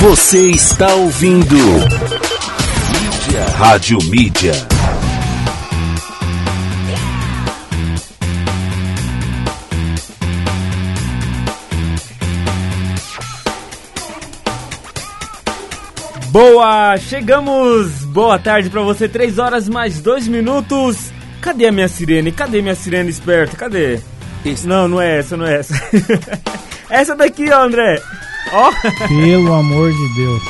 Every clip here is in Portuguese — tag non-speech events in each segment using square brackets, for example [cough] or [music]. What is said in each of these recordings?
Você está ouvindo. Mídia. Rádio Mídia. Boa, chegamos. Boa tarde pra você. Três horas mais dois minutos. Cadê a minha sirene? Cadê minha sirene esperta? Cadê? Esse- Não, não é essa, não é essa. [laughs] essa daqui, ó, André. Ó, Pelo amor de Deus.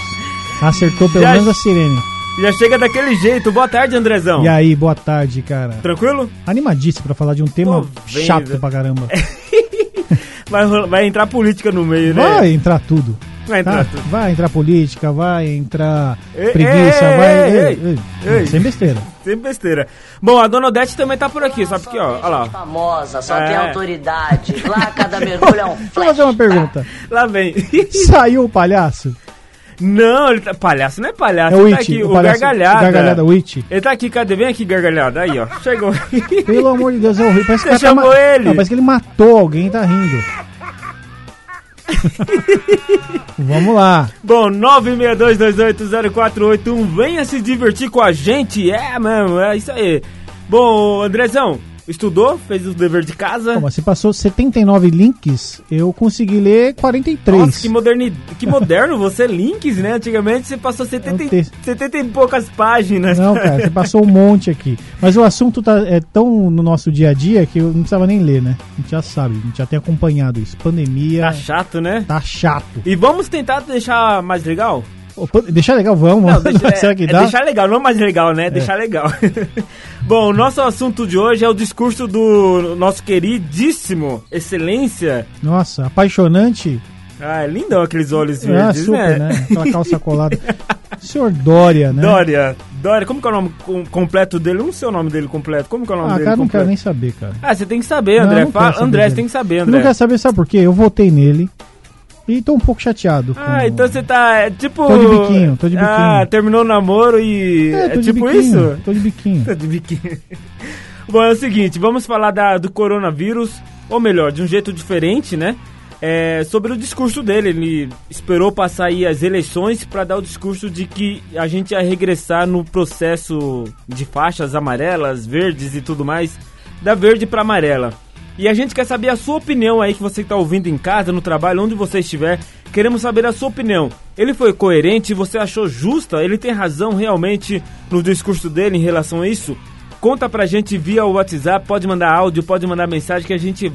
Acertou pelo Já- menos a sirene. já chega daquele jeito. Boa tarde, Andrezão. E aí, boa tarde, cara. Tranquilo? Animadíssimo pra falar de um tema vendo. chato pra caramba. [laughs] Vai, vai entrar política no meio, né? Vai entrar tudo. Vai entrar Tá? Vai entrar política, vai entrar Ei, preguiça, ei, vai. ei, ei, ei, ei. ei. Sem besteira. Sem besteira. Bom, a Dona Odete também tá por aqui, sabe que, ó, olha lá. famosa, só É. tem autoridade. Lá [laughs] cada mergulho é um Deixa eu flash. fazer uma pergunta. Lá vem. [laughs] Saiu o palhaço? Não, ele tá. Palhaço não é palhaço. É o ele tá It, aqui, o o, palhaço- gargalhada. Gargalhada, o It. Ele tá aqui, cadê? Vem aqui, gargalhada. Aí, ó. Chegou. Pelo amor de Deus, é horrível. Parece que Você o cara tá chamou ma- ele. Não, parece que ele matou alguém e tá rindo. [laughs] Vamos lá. Bom, 962280481, venha se divertir com a gente. É, mano, é isso aí. Bom, Andrezão, estudou? Fez o dever de casa? Mas você passou 79 links, eu consegui ler 43. Nossa, que, moderni... que moderno [laughs] você, links, né? Antigamente você passou 70, É um e... texto. 70 e poucas páginas. Não, cara, você passou um monte aqui. Mas o assunto tá, é tão no nosso dia a dia que eu não precisava nem ler, né? A gente já sabe, a gente já tem acompanhado isso. Pandemia Tá chato, né? tá chato. E vamos tentar deixar mais legal? Ô, pan- deixa legal, vamos. Não, deixa, [laughs] Será que é, dá? é deixar legal, não mais legal, né? Deixar legal. Bom, o nosso assunto de hoje é o discurso do nosso queridíssimo Excelência. Nossa, apaixonante. Ah, é lindão aqueles olhos Ah, verdes, super, né? Aquela calça colada. [laughs] Senhor Dória, né? Dória. Dória, como que é o nome com- completo dele? Não sei o nome dele completo. Como que é o nome Ah, dele cara, não completo? quero nem saber, cara. Ah, você tem que saber, Não, André. não Fala- quero saber André, você tem que saber, Eu André. não quero saber, sabe por quê? Eu votei nele e tô um pouco chateado. Ah, então você tá, é, tipo... Tô de biquinho, tô de biquinho. Ah, terminou o namoro e... É, É, tô tipo biquinho, isso? Tô de biquinho. [laughs] Tá de biquíni. Bom, é o seguinte, vamos falar da- do coronavírus, ou melhor, de um jeito diferente, né? É, sobre o discurso dele. Ele esperou passar aí as eleições para dar o discurso de que a gente ia regressar no processo de faixas amarelas, verdes e tudo mais, da verde para amarela. E a gente quer saber a sua opinião aí que você está ouvindo em casa, no trabalho, onde você estiver. Queremos saber a sua opinião. Ele foi coerente? Você achou justa? Ele tem razão realmente no discurso dele em relação a isso? Conta pra gente via o WhatsApp, pode mandar áudio, pode mandar mensagem que a gente.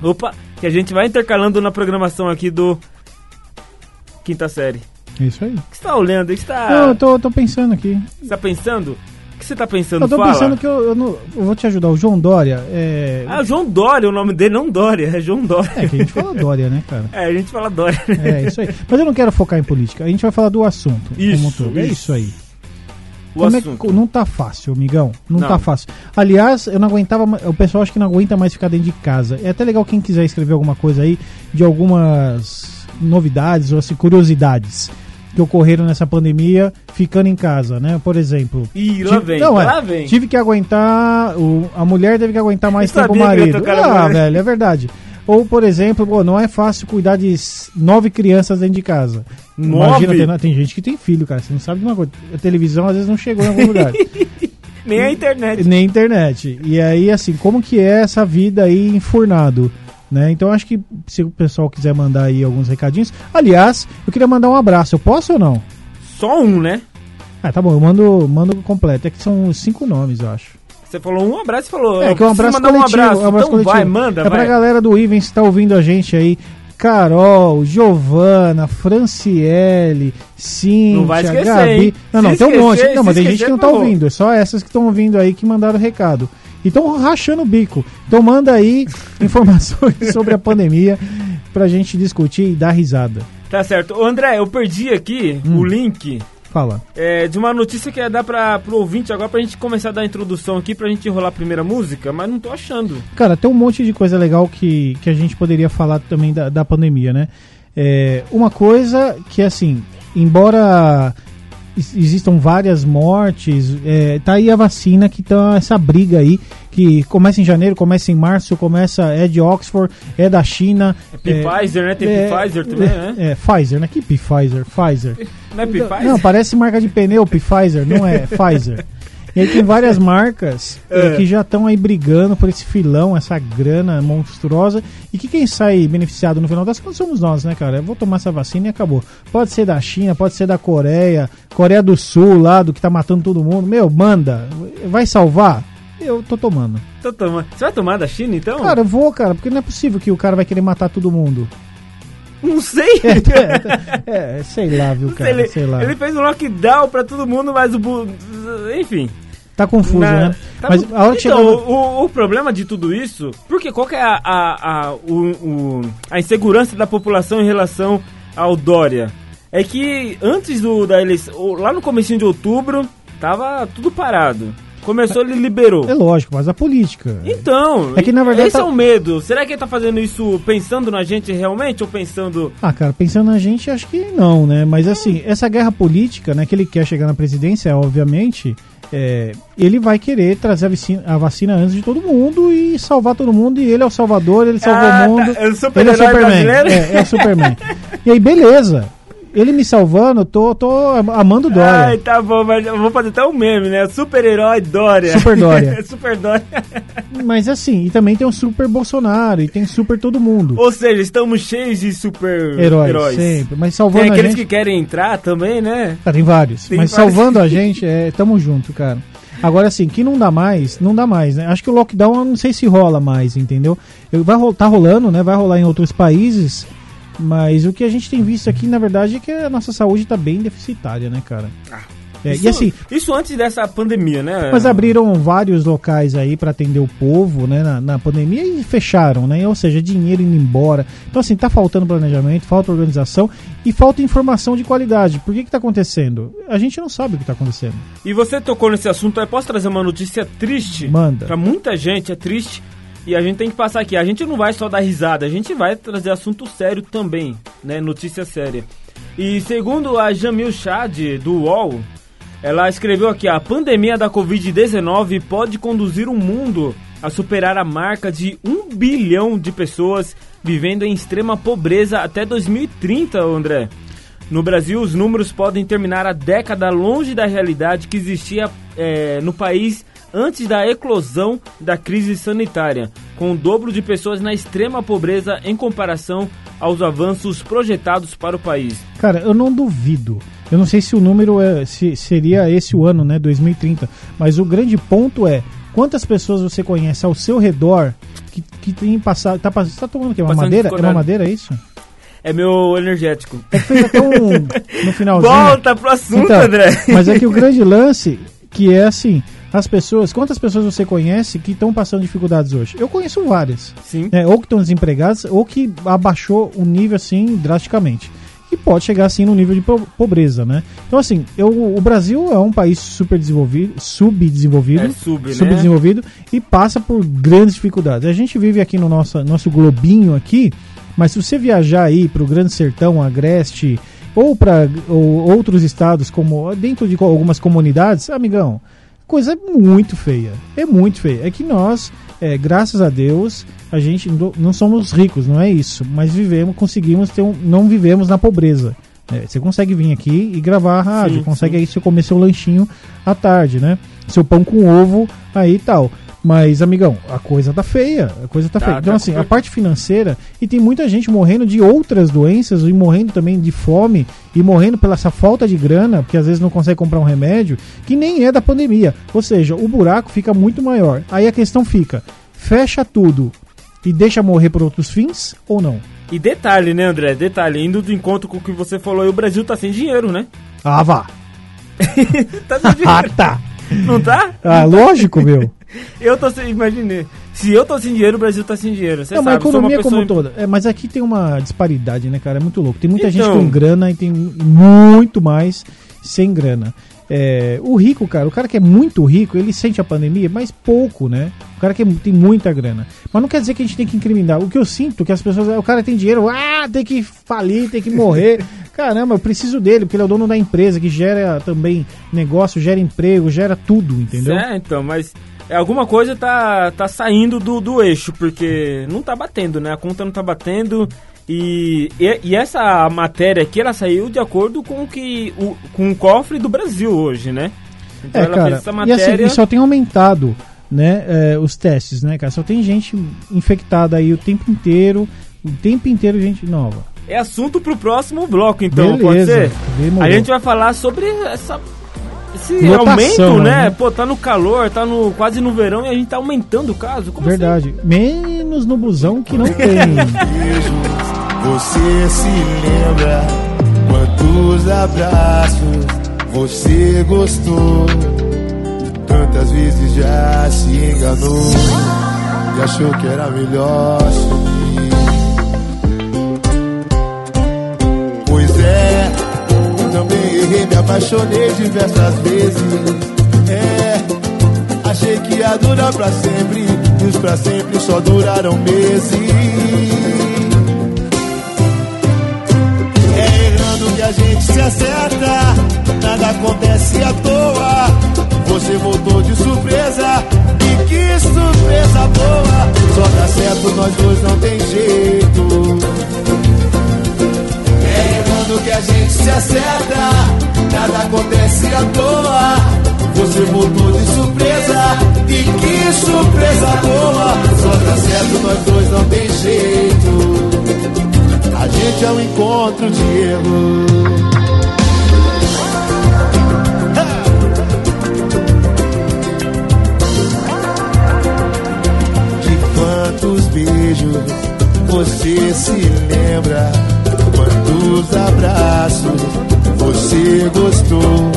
Opa! Que a gente vai intercalando na programação aqui do. Quinta série. É isso aí. O que você tá olhando? O que você tá, Não, eu tô, tô pensando aqui. você tá pensando? O que você tá pensando? Eu tô Fala. pensando que eu, eu não- eu vou te ajudar. O João Dória é. Ah, João Dória, o nome dele não Dória, é João Dória. É que a gente fala Dória, né, cara? É, a gente fala Dória. né? É isso aí. Mas eu não quero focar em política. A gente vai falar do assunto. Isso, um todo. É isso. isso aí. O Como é assunto. que, não tá fácil, amigão. Não, Não. tá fácil. Aliás, eu não aguentava. O pessoal acho que não aguenta mais ficar dentro de casa. É até legal quem quiser escrever alguma coisa aí de algumas novidades ou assim, curiosidades que ocorreram nessa pandemia ficando em casa, né? Por exemplo. Ih, lá tive- vem, não, é, lá vem. Tive que aguentar. O, a mulher teve que aguentar mais Eu tempo o marido. Ah, velho, é verdade. Ou, por exemplo, pô, não é fácil cuidar de nove crianças dentro de casa. Nove? tem, tem gente que tem filho, cara. Você não sabe de uma coisa. A televisão às vezes não chegou em algum lugar. [laughs] Nem a internet. Nem internet. E aí, assim, como que é essa vida aí enfurnado? Né? Então acho que se o pessoal quiser mandar aí alguns recadinhos. Aliás, eu queria mandar um abraço. Eu posso ou não? Só um, né? Ah, tá bom, eu mando, mando completo. É que são cinco nomes, eu acho. Você falou um abraço e falou. É que é um "Preciso abraço coletivo. Um abraço. um abraço então vai, coletivo. manda, é pra vai. galera do Ivens que tá ouvindo a gente aí. Carol, Giovana, Franciele, Cíntia, Não vai esquecer, Gabi. hein? Não, não, Se tem um monte. esquecer, Não, mas tem gente que não tá esquecer, ouvindo. É só essas que estão ouvindo aí que mandaram recado. E estão rachando o bico. Então manda aí [laughs] informações sobre a pandemia pra gente discutir e dar risada. Tá certo. Ô, André, eu perdi aqui Hum. o link Fala. é, de uma notícia que ia dar pra, pro ouvinte agora pra gente começar a dar a introdução aqui, pra gente enrolar a primeira música, mas não tô achando. Cara, tem um monte de coisa legal que, que a gente poderia falar também da, da pandemia, né? É, uma coisa que, assim, embora existam várias mortes. É, tá aí a vacina que tá essa briga aí, que começa em janeiro, começa em março, começa, é de Oxford, é da China. É Pfizer, né? Tem Pfizer também, né? É, Pfizer, né? Que Pfizer? Pfizer. Não é Pfizer? Não, parece marca de pneu, Pfizer, não é Pfizer. [laughs] E aí tem várias marcas [laughs] eh, É. que já estão aí brigando por esse filão, essa grana monstruosa. E que quem sai beneficiado no final das contas somos nós, né, cara? Eu vou tomar essa vacina e acabou. Pode ser da China, pode ser da Coreia, Coreia do Sul lá, do que tá matando todo mundo. Meu, manda. Vai salvar? Eu tô tomando. Tô tomando. Você vai tomar da China, então? Cara, eu vou, cara, porque não é possível que o cara vai querer matar todo mundo. não sei. [laughs] É, sei lá, viu, cara? ele, sei lá. ele fez um lockdown pra todo mundo, mas o... Enfim. Tá confuso, Na- né? tá Mas a hora então, chegou... o, o problema de tudo isso, porque qual que é a, a, a, o, o- a insegurança da população em relação ao Dória? É que antes do, da eleição, lá no comecinho de outubro, tava tudo parado. Começou, ele liberou. É lógico, mas a política. Então, É que, na verdade, esse tá- é o medo. Será que ele tá fazendo isso pensando na gente realmente ou pensando... Ah, cara, pensando na gente, acho que não, né? Mas assim, essa guerra política, né, que ele quer chegar na presidência, obviamente, é, ele vai querer trazer a vacina, a vacina antes de todo mundo e salvar todo mundo. E ele é o salvador, ele salvou Ah, o mundo. tá, é o ele é o Superman. É, é o Superman. [laughs] e aí, beleza. Ele me salvando, tô, tô amando Dória. Ai, tá bom, mas eu vou fazer até um meme, né? Super-herói Dória. Super Dória. [laughs] Super Dória. Mas assim, e também tem o Super Bolsonaro, e tem Super todo mundo. Ou seja, estamos cheios de super-heróis. Heróis, sempre. Mas salvando Tem a aqueles gente... que querem entrar também, né? Ah, tem vários. Tem mas vários. salvando a [laughs] gente, é, tamo junto, cara. Agora, assim, que não dá mais, não dá mais, né? Acho que o lockdown, eu não sei se rola mais, entendeu? Eu- Vai, ro- tá rolando, né? Vai rolar em outros países, mas o que a gente tem visto aqui, na verdade, é que a nossa saúde tá bem deficitária, né, cara? É, isso, e assim, Isso antes dessa pandemia, né? mas abriram vários locais aí pra atender o povo, né, na, na pandemia e fecharam, né? Ou seja, dinheiro indo embora. Então, assim, tá faltando planejamento, falta organização e falta informação de qualidade. Por que que tá acontecendo? A gente não sabe o que tá acontecendo. E você tocou nesse assunto, eu posso trazer uma notícia triste? Manda. Pra muita gente é triste. E a gente tem que passar aqui. A gente não vai só dar risada, a gente vai trazer assunto sério também, né? Notícia séria. E segundo a Jamil Chad, do UOL, ela escreveu aqui: a pandemia da Covid-19 pode conduzir o mundo a superar a marca de um bilhão de pessoas vivendo em extrema pobreza até 2030, André. No Brasil, os números podem terminar a década longe da realidade que existia eh, no país antes da eclosão da crise sanitária, com o dobro de pessoas na extrema pobreza em comparação aos avanços projetados para o país. Cara, eu não duvido. Eu não sei se o número é, se seria esse o ano, né, 2030. Mas o grande ponto é quantas pessoas você conhece ao seu redor que, que tem passado. Tá, tá tomando o quê? Uma Passando madeira? É uma madeira, é isso? É meu energético. É que fez até um. No [laughs] finalzinho. Volta pro assunto, Então, André. Mas é que o grande lance, que é assim, as pessoas, quantas pessoas você conhece que estão passando dificuldades hoje? Eu conheço várias. Sim. né, ou que estão desempregadas, ou que abaixou o nível assim drasticamente. E pode chegar assim no nível de po- pobreza, né? Então assim, eu, o Brasil é um país super desenvolvido, subdesenvolvido, É sub, né? subdesenvolvido e passa por grandes dificuldades. A gente vive aqui no nosso, nosso globinho aqui, mas se você viajar aí para o Grande Sertão, Agreste ou para outros estados, como dentro de algumas comunidades, amigão, coisa muito feia. É muito feia. É que nós, é, graças a Deus, a gente não- somos ricos, não é isso. Mas vivemos, conseguimos ter um, não vivemos na pobreza. É, você consegue vir aqui e gravar a rádio, Sim, consegue aí você comer seu lanchinho à tarde, né? Seu pão com ovo aí e tal. Mas, amigão, a coisa tá feia. A coisa tá, Tá, feia. Então, tá assim, a parte financeira, e tem muita gente morrendo de outras doenças, e morrendo também de fome, e morrendo pela essa falta de grana, porque às vezes não consegue comprar um remédio, que nem é da pandemia. Ou seja, o buraco fica muito maior. Aí a questão fica: fecha tudo e deixa morrer por outros fins ou não? E detalhe, né, André? Detalhe, indo do encontro com o que você falou, aí, o Brasil tá sem dinheiro, né? Ah, vá! [laughs] Tá sem [laughs] Ah, dinheiro. tá! Não tá? Ah, lógico, meu. Eu tô sem. Imaginei. Se eu tô sem dinheiro, o Brasil tá sem dinheiro. Você Não, sabe, mas a economia como toda. É, mas aqui tem uma disparidade, né, cara? É muito louco. Tem muita gente Então. com grana e tem muito mais sem grana. É, o rico, cara, o cara que é muito rico, ele sente a pandemia, mas pouco, né? O cara que é- tem muita grana. Mas não quer dizer que a gente tem que incriminar. O que eu sinto é que as pessoas. O cara tem dinheiro, ah, tem que falir, tem que morrer. [laughs] Caramba, eu preciso dele, porque ele é o dono da empresa, que gera também negócio, gera emprego, gera tudo, entendeu? É, então, mas é, alguma coisa tá, tá saindo do, do eixo, porque não tá batendo, né? A conta não tá batendo. E, e, e essa matéria aqui, ela saiu de acordo com o que o, com o cofre do Brasil hoje, né? Então É, cara, e assim, e só tem aumentado, né, é, os testes, né, cara? Só tem gente infectada aí o tempo inteiro, o tempo inteiro gente nova. É assunto pro próximo bloco, então, pode Beleza, ser? demorou. A gente vai falar sobre essa. Esse Lotação, aumento, né? né? Pô, tá no calor, tá no quase no verão e a gente tá aumentando o caso. Como assim? Verdade. Menos no busão que não tem. beijos, [laughs] você se lembra quantos abraços você gostou. Tantas vezes já se enganou e achou que era melhor sumir. Pois é, também errei, me apaixonei diversas vezes. É, achei que ia durar pra sempre e os pra sempre só duraram meses. É errando que a gente se acerta, nada acontece à toa. Você voltou de surpresa, e que surpresa boa! Só dá certo, nós dois não tem jeito. Errando que a gente se acerta, nada acontece à toa. Você voltou de surpresa, e que surpresa boa! Só dá certo, nós dois não tem jeito. A gente é um encontro de erro. De quantos beijos você se lembra? Quantos abraços você gostou?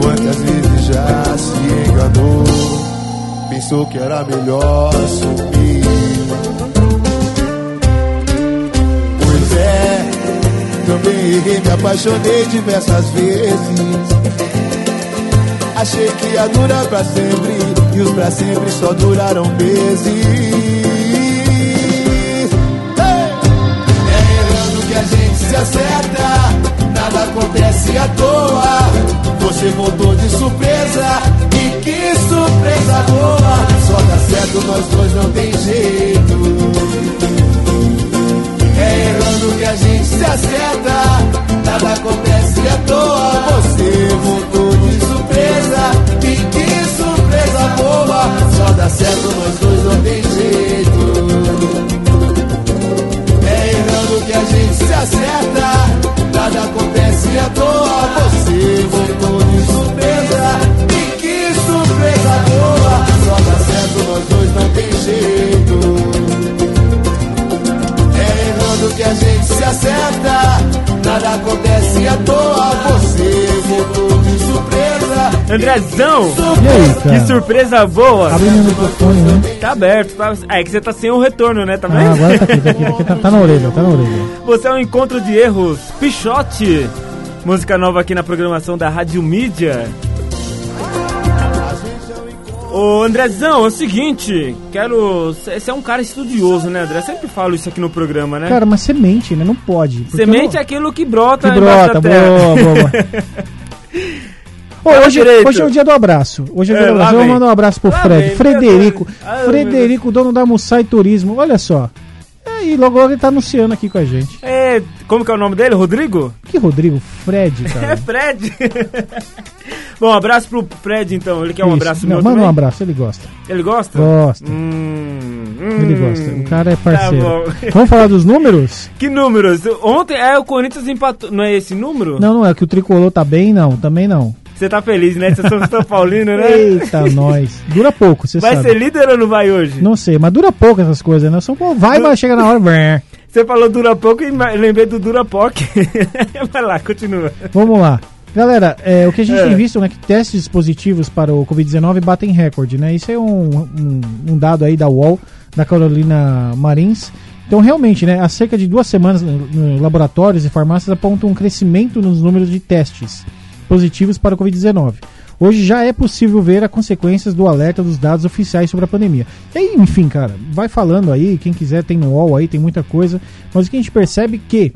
Quantas vezes já se enganou? Pensou que era melhor sumir. Pois é, também errei, me apaixonei diversas vezes. Achei que ia durar pra sempre, e os pra sempre só duraram meses. Que a gente se acerta, nada acontece à toa. Você voltou de surpresa, e que surpresa boa! Só dá certo, nós dois não tem jeito. É errando que a gente se acerta, nada acontece à toa. Você voltou de surpresa, e que surpresa boa! Só dá certo, nós dois não tem jeito. Andrezão! E aí, cara? Que surpresa boa! Abre meu microfone, né? Tá aberto, tá... Ah, é que você tá sem o retorno, né? Tá Ah, vendo? agora tá aqui, tá aqui, tá, aqui, tá, tá na orelha, tá na orelha. Você é um encontro de erros. Pichote. Música nova aqui na programação da Rádio Mídia. Ô Andrezão, é o seguinte, quero. Você é um cara estudioso, né, André? Sempre falo isso aqui no programa, né? Cara, mas semente, né? Não pode. Semente eu é aquilo que brota que brota, boa, boa, boa. [laughs] Ô, Fala hoje, direito. hoje é o dia do abraço. Hoje é o dia É, do abraço. Eu mandar um abraço pro Lá Fred. vem, Frederico. Ai, Frederico, dono da Mussai Turismo. Olha só. É, e logo logo ele tá anunciando aqui com a gente. É, como que é o nome dele? Rodrigo? Que Rodrigo? Fred, [laughs] É cara. Fred. Bom, abraço pro Fred então. Ele quer um Isso. abraço Não, meu Manda um também? abraço, ele gosta. Ele gosta? Gosta. Hum, Ele hum. gosta. O cara é Tá parceiro. bom. Vamos falar dos números? [laughs] Que números? Ontem é o Corinthians empatou. Não é esse número? Não, não é que o tricolor tá bem, não. Também não. Você tá feliz, né? Vocês são São Paulino, né? Eita, nós. Dura pouco, você Vai sabe. ser líder ou não vai hoje? Não sei, mas dura pouco essas coisas, né? São Paulo vai, mas chega na hora. Você falou dura pouco e lembrei do Durapoc. [laughs] vai lá, continua. Vamos lá. Galera, é, o que a gente É. tem visto, né, que testes positivos para o Covid-19 batem recorde, né? Isso é um, um, um dado aí da UOL, da Carolina Marins. Então, realmente, né, há cerca de duas semanas, no- laboratórios e farmácias apontam um crescimento nos números de testes positivos para o Covid-19. Hoje já é possível ver as consequências do alerta dos dados oficiais sobre a pandemia. E aí, enfim, cara, vai falando aí, quem quiser tem no UOL aí, tem muita coisa, mas o que a gente percebe que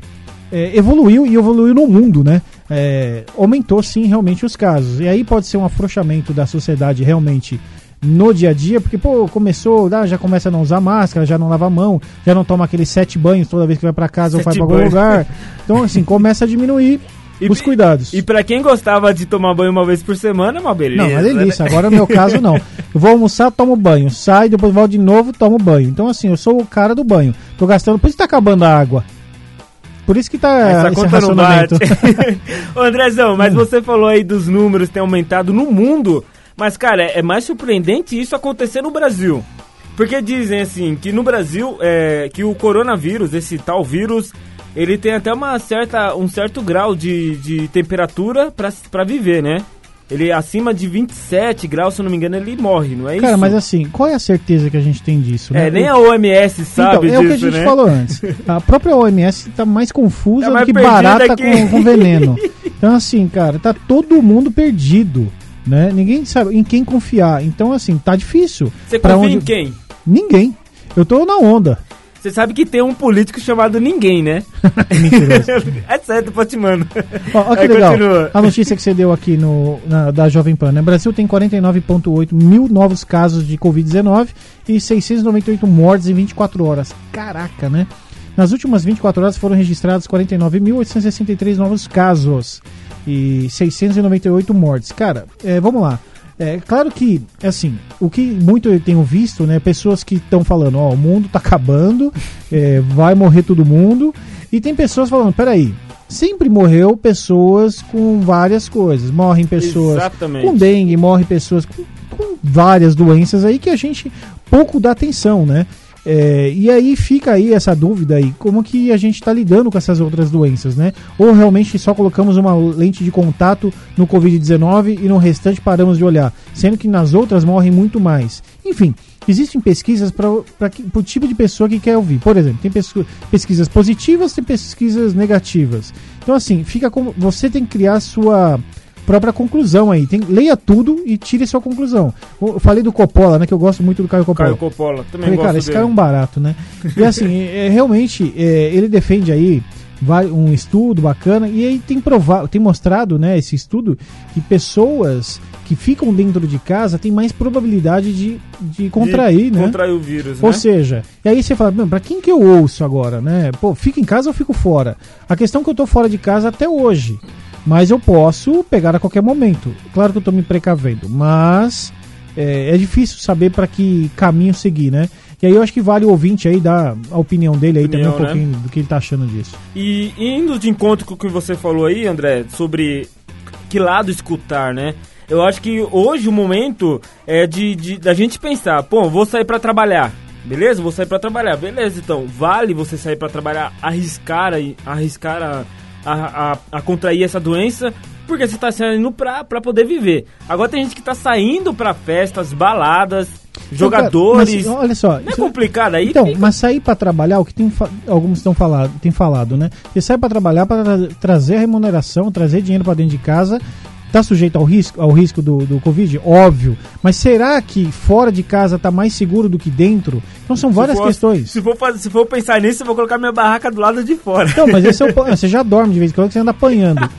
é, evoluiu e evoluiu no mundo, né? É, aumentou sim realmente os casos. E aí pode ser um afrouxamento da sociedade realmente no dia a dia, porque, pô, começou, ah, já começa a não usar máscara, já não lava a mão, já não toma aqueles sete banhos toda vez que vai para casa ou vai Sete para algum lugar. Então, assim, começa a diminuir E- os cuidados. E pra quem gostava de tomar banho uma vez por semana, é uma beleza. Não, é delícia. né? Agora no meu caso, não. Eu vou almoçar, tomo banho. Saio, depois volto de novo, tomo banho. Então, assim, eu sou o cara do banho. Tô gastando, por isso que tá acabando a água. Por isso que tá Essa conta não bate. Andrezão, Hum. mas você falou aí dos números que têm aumentado no mundo. Mas, cara, é mais surpreendente isso acontecer no Brasil. Porque dizem assim que no Brasil é, que o coronavírus, esse tal vírus, ele tem até uma certa, um certo grau de, de temperatura pra viver, né? Ele acima de 27 graus, se eu não me engano, ele morre, não é isso? Cara, mas assim, qual é a certeza que a gente tem disso? né? É, nem a OMS sabe então, é o que a disso, gente né? falou antes. A própria OMS tá mais confusa Tá do mais que perdida barata que- com, com veneno. Então, assim, cara, tá todo mundo perdido. Né? Ninguém sabe em quem confiar. Então, assim, tá difícil. Você confia onde- em quem? Ninguém. Eu tô na onda. Você sabe que tem um político chamado Ninguém, né? [laughs] É certo, pô, te mando. Ó, ó que Aí legal. continua. A notícia que você deu aqui no, na- da Jovem Pan, né? Brasil tem 49,8 mil novos casos de Covid-19 e 698 mortes em 24 horas. Caraca, né? Nas últimas 24 horas foram registrados 49.863 novos casos e 698 mortes. Cara, é, vamos lá. É claro que, assim, o que muito eu tenho visto, né? Pessoas que estão falando, ó, o mundo tá acabando, [laughs] é, vai morrer todo mundo. E tem pessoas falando, peraí, sempre morreu pessoas com várias coisas. Morrem pessoas Exatamente. com dengue, morrem pessoas com, com várias doenças aí que a gente pouco dá atenção, né? É, e aí fica aí essa dúvida aí, como que a gente está lidando com essas outras doenças, né? Ou realmente só colocamos uma lente de contato no Covid-19 e no restante paramos de olhar, sendo que nas outras morrem muito mais. Enfim, existem pesquisas para o tipo de pessoa que quer ouvir. Por exemplo, tem pesqu- pesquisas positivas, tem pesquisas negativas. Então assim, fica como você tem que criar sua própria conclusão aí. Tem, leia tudo e tire sua conclusão. Eu falei do Coppola, né? Que eu gosto muito do Caio Coppola. Caio Coppola, também Falei, cara, esse dele. cara é um barato, né? E assim, [laughs] é, realmente, é, ele defende aí vai- um estudo bacana e aí tem provado, tem mostrado, né, esse estudo, que pessoas que ficam dentro de casa têm mais probabilidade de, de contrair, De né? Contrair o vírus, Ou né? seja, e aí você fala, "Meu, pra quem que eu ouço agora, né? Pô, fico em casa ou fico fora? A questão é que eu tô fora de casa até hoje, mas eu posso pegar a qualquer momento. Claro que eu tô me precavendo, mas é, é difícil saber para que caminho seguir, né? E aí eu acho que vale o ouvinte aí dar a opinião dele aí Opinião, também um né? pouquinho do que ele tá achando disso. E indo de encontro com o que você falou aí, André, sobre que lado escutar, né? Eu acho que hoje o momento é de, de da gente pensar, pô, vou sair pra trabalhar. Beleza? Vou sair pra trabalhar. Beleza, então. Vale você sair pra trabalhar, arriscar arriscar a, a, a, a contrair essa doença, porque você tá saindo pra, pra poder viver. Agora tem gente que tá saindo pra festas, baladas, jogadores. Então, Mas, olha só, Não é isso- complicado aí? Então, fica- mas sair para trabalhar, o que tem alguns estão falado, tem falado, né? Você sai para trabalhar para trazer a remuneração, trazer dinheiro para dentro de casa. Tá sujeito ao risco, ao risco do, do Covid? Óbvio. Mas será que fora de casa tá mais seguro do que dentro? Então são várias se for, questões. Se for, fazer, se for pensar nisso, eu vou colocar minha barraca do lado de fora. Então, mas esse é o, [laughs] você já dorme de vez em quando que você anda apanhando. [laughs]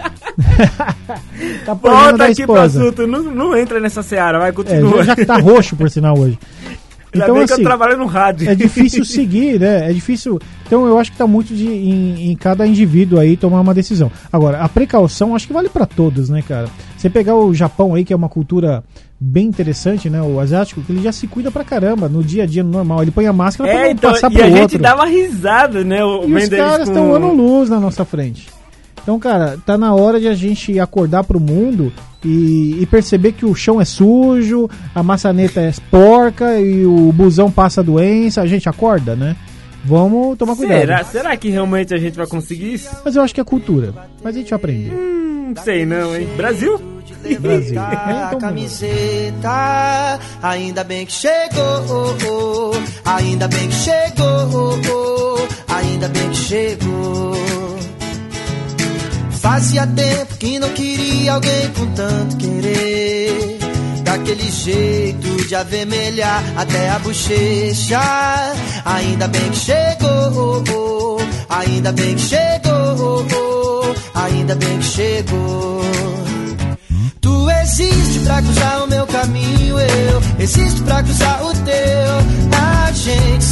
tá apanhando Volta da aqui pro esposa. assunto, não, não entra nessa seara, vai, É, continua. já, já que tá roxo, por sinal, hoje. [laughs] Então, bem que assim, eu trabalho no rádio. é difícil [laughs] seguir, né? É difícil. Então eu acho que tá muito de, em, em cada indivíduo aí tomar uma decisão. Agora, a precaução acho que vale para todos, né, cara? Você pegar o Japão aí, que é uma cultura bem interessante, né? O asiático, que ele já se cuida pra caramba no dia a dia, no normal. Ele põe a máscara pra É, não então, passar e pro a outro. gente dá uma risada, né? o- E os caras com- estão ano luz na nossa frente. Então, cara, tá na hora de a gente acordar pro mundo e, e perceber que o chão é sujo, a maçaneta é porca e o busão passa doença. A gente acorda, né? Vamos tomar cuidado. Será, será que realmente a gente vai conseguir isso? Mas eu acho que é cultura. Mas a gente vai aprender. Hum, sei não, hein? Brasil? Brasil. [laughs] É, a então, camiseta, ainda bem que chegou, ainda bem que chegou, ainda bem que chegou. Fazia tempo que não queria alguém com tanto querer. Daquele jeito de avermelhar até a bochecha. Ainda bem que chegou, ainda bem que chegou, ainda bem que chegou. Tu existe pra cruzar o meu caminho, eu existo pra cruzar o teu. A gente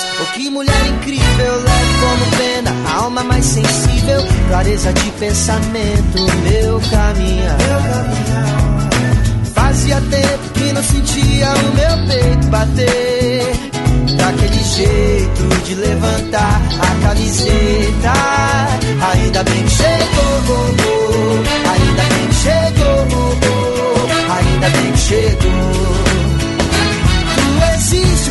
todas, oh que mulher incrível, leve como pena, a alma mais sensível, clareza de pensamento, meu caminhar. Fazia tempo que não sentia o meu peito bater. Daquele jeito de levantar a camiseta. Ainda bem que chegou, ainda bem que chegou, ainda bem que chegou.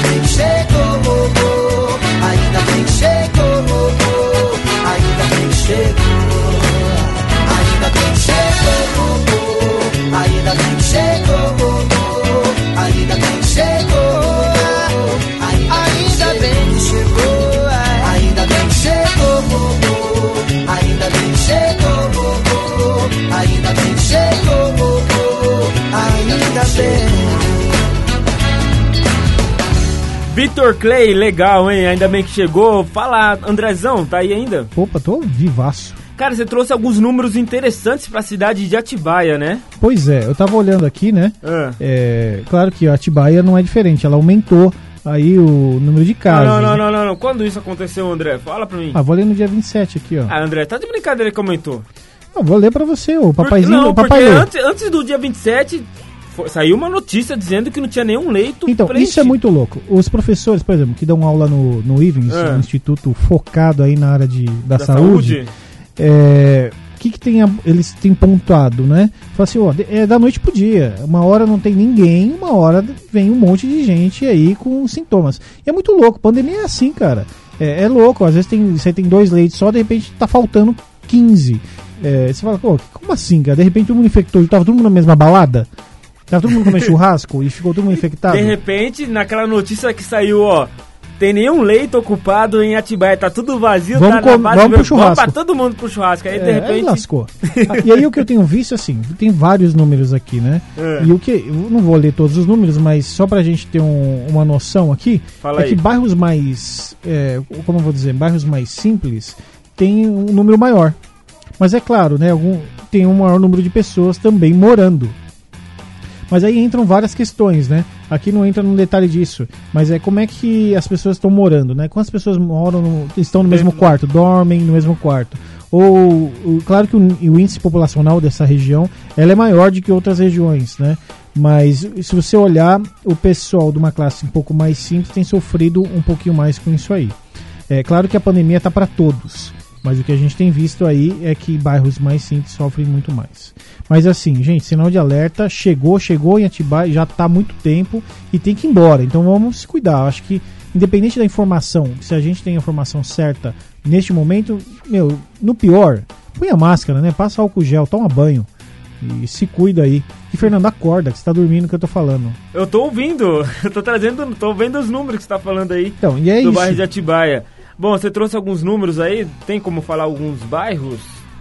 bem que chegou, ainda bem que chegou, Vitor Clay, legal, hein? Ainda bem que chegou. Fala, Andrezão, tá aí ainda? Opa, tô vivaço. Cara, você trouxe alguns números interessantes pra cidade de Atibaia, né? Pois é, eu tava olhando aqui, né? Ah. É, claro que a Atibaia não é diferente, ela aumentou aí o número de Não, casos. não, não, não, não, não. Quando isso aconteceu, André? Fala pra mim. Ah, vou ler no dia 27 aqui, ó. Ah, André, tá de brincadeira que comentou. Ah, vou ler pra você, o papaizinho, não, o papai porque antes, antes do dia 27, foi- saiu uma notícia dizendo que não tinha nenhum leito Então, isso é preenchido. muito louco. Os professores, por exemplo, que dão aula no, no IVENS, É. um instituto focado aí na área de, da, da saúde, saúde. é, o que, que tem a- eles têm pontuado, né? Fala assim, ó, é da noite pro dia. Uma hora não tem ninguém, uma hora vem um monte de gente aí com sintomas. E é muito louco, pandemia é assim, cara. É, é louco, às vezes tem, você tem dois leitos só, de repente tá faltando 15. É, você fala, pô, como assim, cara? De repente todo mundo infectou, tava todo mundo na mesma balada? Tava todo mundo comendo [laughs] churrasco e ficou todo mundo infectado? De repente, naquela notícia que saiu, ó, tem nenhum leito ocupado em Atibaia, tá tudo vazio, Vamos tá com- na base vamos pro vamos churrasco. pra todo mundo pro churrasco. Aí, de É, aí repente, lascou. Ah, [laughs] e aí o que eu tenho visto, assim, tem vários números aqui, né? É. E o que. Eu não vou ler todos os números, mas só pra gente ter um- uma noção aqui, Fala é aí. que bairros mais. é, como eu vou dizer, bairros mais simples tem um número maior. Mas é claro, né? Algum, tem um maior número de pessoas também morando. Mas aí entram várias questões, né? Aqui não entra no detalhe disso, mas é como é que as pessoas estão morando, né? Quantas pessoas moram, no- estão no mesmo quarto, dormem no mesmo quarto? Ou, claro que o, o índice populacional dessa região, ela é maior do que outras regiões, né? Mas se você olhar, o pessoal de uma classe um pouco mais simples tem sofrido um pouquinho mais com isso aí. É claro que a pandemia tá para todos, mas o que a gente tem visto aí é que bairros mais simples sofrem muito mais. Mas assim, gente, sinal de alerta, chegou, chegou em Atibaia, já tá há muito tempo e tem que ir embora. Então vamos se cuidar. Acho que independente da informação, se a gente tem a informação certa neste momento, meu, no pior, põe a máscara, né? Passa álcool gel, toma banho e se cuida aí. E Fernando, acorda, que você tá dormindo que eu tô falando. eu tô ouvindo, [laughs] eu tô trazendo, tô vendo os números que você tá falando aí Então, e é do isso. bairro de Atibaia. Bom, você trouxe alguns números aí, tem como falar alguns bairros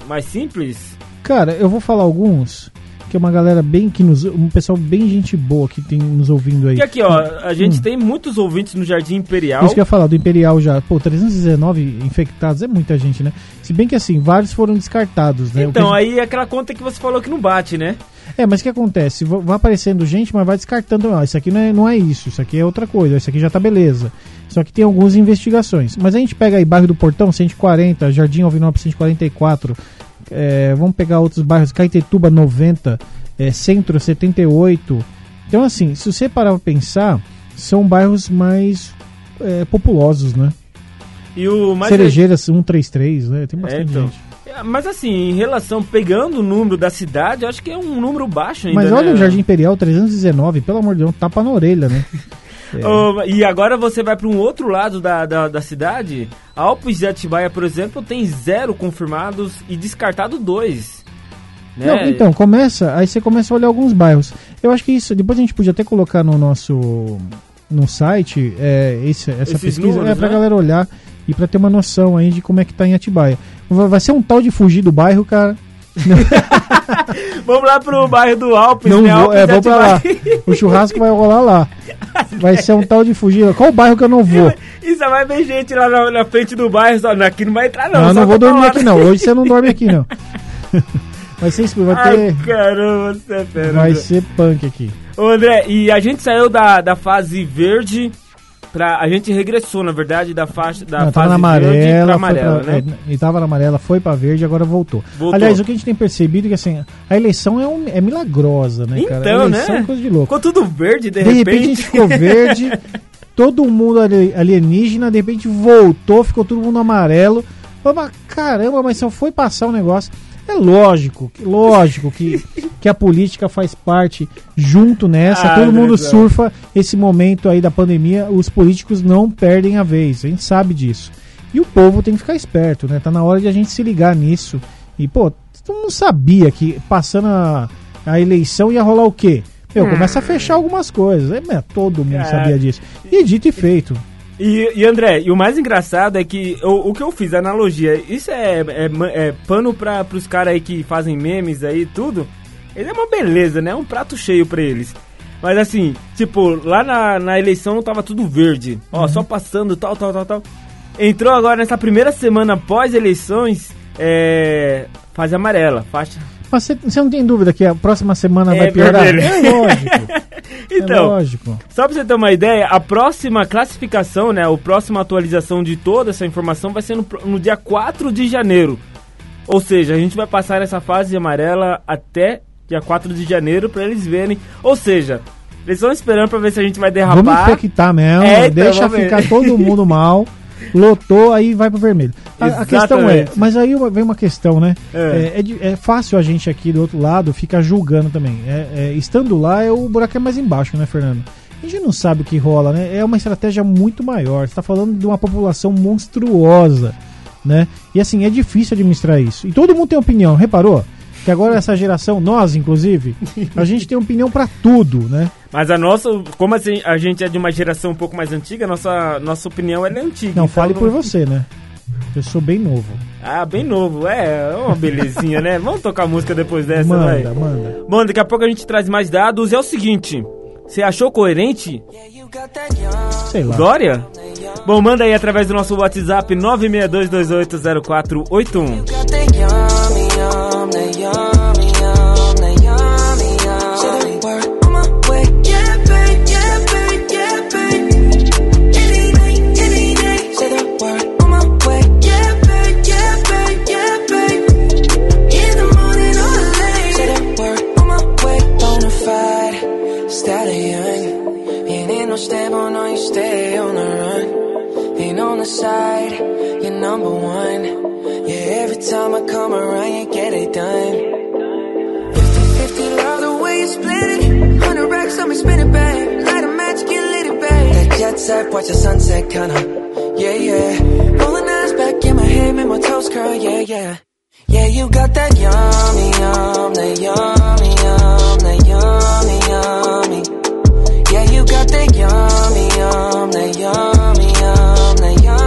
mais simples? Cara, eu vou falar alguns que é uma galera bem que nos. Um pessoal bem gente boa que tem nos ouvindo aí. E aqui, ó, a gente tem muitos ouvintes no Jardim Imperial. Hum. Isso que eu ia falar, do Imperial já. Pô, 319 infectados é muita gente, né? Se bem que assim, vários foram descartados, né? Então, gente- aí é aquela conta que você falou que não bate, né? É, mas o que acontece? Va- Vai aparecendo gente, mas vai descartando. Ó, isso aqui não é, não é isso, isso aqui é outra coisa, isso aqui já tá beleza. Só que tem algumas investigações. Mas a gente pega aí bairro do Portão, 140, Jardim Alvinópolis 144. é, vamos pegar outros bairros, Caetetuba 90, é, Centro 78. Então, assim, se você parar pra pensar, são bairros mais é, populosos, né? E o mais Cerejeiras 133, né? Tem bastante É, então. gente. É, Mas assim, em relação, pegando o número da cidade, eu acho que é um número baixo ainda. Mas olha né? o Jardim Imperial 319, pelo amor de Deus, tapa na orelha, né? [laughs] Ô, e agora você vai para um outro lado da, da, da cidade. Alpes de Atibaia, por exemplo, tem zero confirmados e descartado dois. Né? Não, então, começa, aí você começa a olhar alguns bairros. Eu acho que isso, depois a gente podia até colocar no nosso no site é, esse- essa Esses pesquisa, números, é pra né? galera olhar e pra ter uma noção aí de como é que tá em Atibaia. Vai, ser um tal de fugir do bairro, cara. [laughs] Vamos lá pro bairro do Alpes, Não né? vou, Alpes é, vou pra lá. O churrasco vai rolar lá. Vai ser um tal de fugir. Qual bairro que eu não vou? Só vai ver gente lá na, na frente do bairro, só, aqui não vai entrar não. Não, não vou tá dormir aqui não. Hoje você não dorme aqui não. [laughs] Vai ser isso, vai Ai, ter. caramba, você é fera. Vai ser punk aqui. Ô, André, e a gente saiu da, da fase verde pra... A gente regressou, na verdade, da, faixa, da Não, fase tava na verde amarela, pra amarela, pra- né? é, e tava na amarela, foi pra verde, agora voltou. Voltou. Aliás, o que a gente tem percebido é que assim, a eleição é, um- é milagrosa, né, cara? Então, a eleição né? é coisa de louco. Ficou tudo verde, de, De repente a gente ficou verde, [laughs] todo mundo ali- alienígena, de repente voltou, ficou todo mundo amarelo. Mas caramba, mas só foi passar o negócio. É lógico, lógico que, [laughs] que a política faz parte junto nessa, Ah, todo mundo verdade. surfa esse momento aí da pandemia, os políticos não perdem a vez, a gente sabe disso. E o povo tem que ficar esperto, né? Tá na hora de a gente se ligar nisso. E, pô, todo mundo sabia que passando a, a eleição ia rolar o quê? Meu, começa a fechar algumas coisas. É, todo mundo Ah. sabia disso. E dito e feito. E, e, André, e o mais engraçado é que o, o que eu fiz, a analogia, isso é, é, é pano pra, pros caras aí que fazem memes aí tudo. Ele é uma beleza, né? Um prato cheio pra eles. Mas assim, tipo, lá na, na eleição tava tudo verde. Ó, só passando, tal, tal, tal, tal. Entrou agora nessa primeira semana após eleições, é. Fase amarela, faixa. Você você não tem dúvida que a próxima semana É vai piorar? vermelho. É lógico. [laughs] é Então, lógico. Só pra você ter uma ideia, a próxima classificação, né, a próxima atualização de toda essa informação vai ser no, no dia 4 de janeiro. Ou seja, a gente vai passar essa fase amarela até dia 4 de janeiro pra eles verem. Ou seja, eles estão esperando pra ver se a gente vai derrapar. Vamos infectar mesmo, É, então, deixa ficar todo mundo mal. [laughs] Lotou, aí vai pro vermelho. A, a questão é, mas aí vem uma questão, né? É. É, é é fácil a gente aqui do outro lado ficar julgando também. É, é, estando lá, é, o buraco é mais embaixo, né, Fernando? A gente não sabe o que rola, né? É uma estratégia muito maior. Você tá falando de uma população monstruosa, né? E assim, é difícil administrar isso. E todo mundo tem opinião, reparou? Que agora essa geração, nós inclusive, a gente tem opinião pra tudo, né? Mas a nossa, como assim, a gente é de uma geração um pouco mais antiga, nossa, nossa opinião é antiga. Não, então fale por você, né? Eu sou bem novo. Ah, bem novo, é, é uma belezinha, né? Vamos tocar música depois dessa, vai. Manda, manda. Daqui a pouco a gente traz mais dados. É o seguinte, você achou coerente? Sei lá. Glória? Bom, manda aí através do nosso WhatsApp 962280481. yum, that yummy, yum, that yummy, yum. Say the word, on my way. Yeah, babe, yeah, babe, yeah, babe. Any day, any day. Say the word, on my way. Yeah, babe, yeah, babe, yeah, babe. In the morning or late. Say the word, on my way. Bonafide stallion. Eh? Ain't in no stable, no, you stay on the run. Ain't on the side, you're number one. Yeah, every time I come around. Spin it back. Light a match, get lit it back. That jet set, watch the sunset, kinda. Yeah, yeah. Rolling eyes back in my head, make my toes curl, yeah, yeah. Yeah, you got that yummy, yum, that yummy, yum, that yummy, yummy. Yeah, you got that yummy, yum, that yummy, yum, that yummy,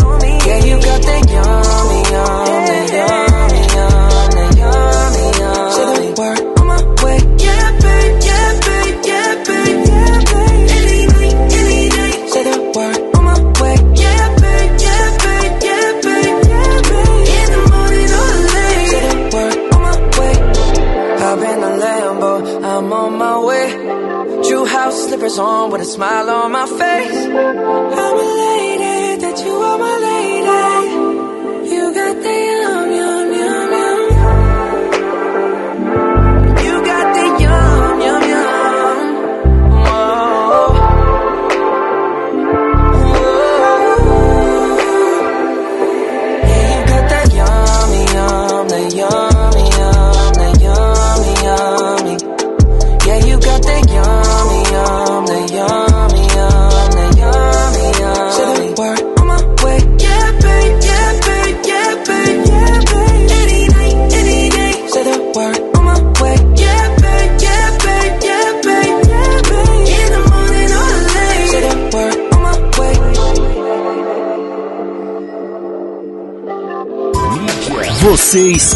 Yeah, you got that yummy, yum, that yummy, yum, that yummy. Say the word on my way. Yeah, babe, yeah, babe, yeah, babe, yeah, babe. Any night, any. Say the word on my way. Yeah, babe, yeah, babe, yeah, babe, yeah, babe. In the morning or late. Say the word on my way. Hop in the Lambo, I'm on my way. True house slippers on with a smile on my face. I'm elated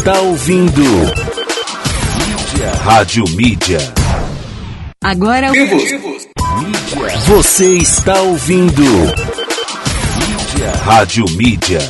está ouvindo. Mídia. Rádio Mídia. Agora Mídia. Você está ouvindo. Mídia. Rádio Mídia.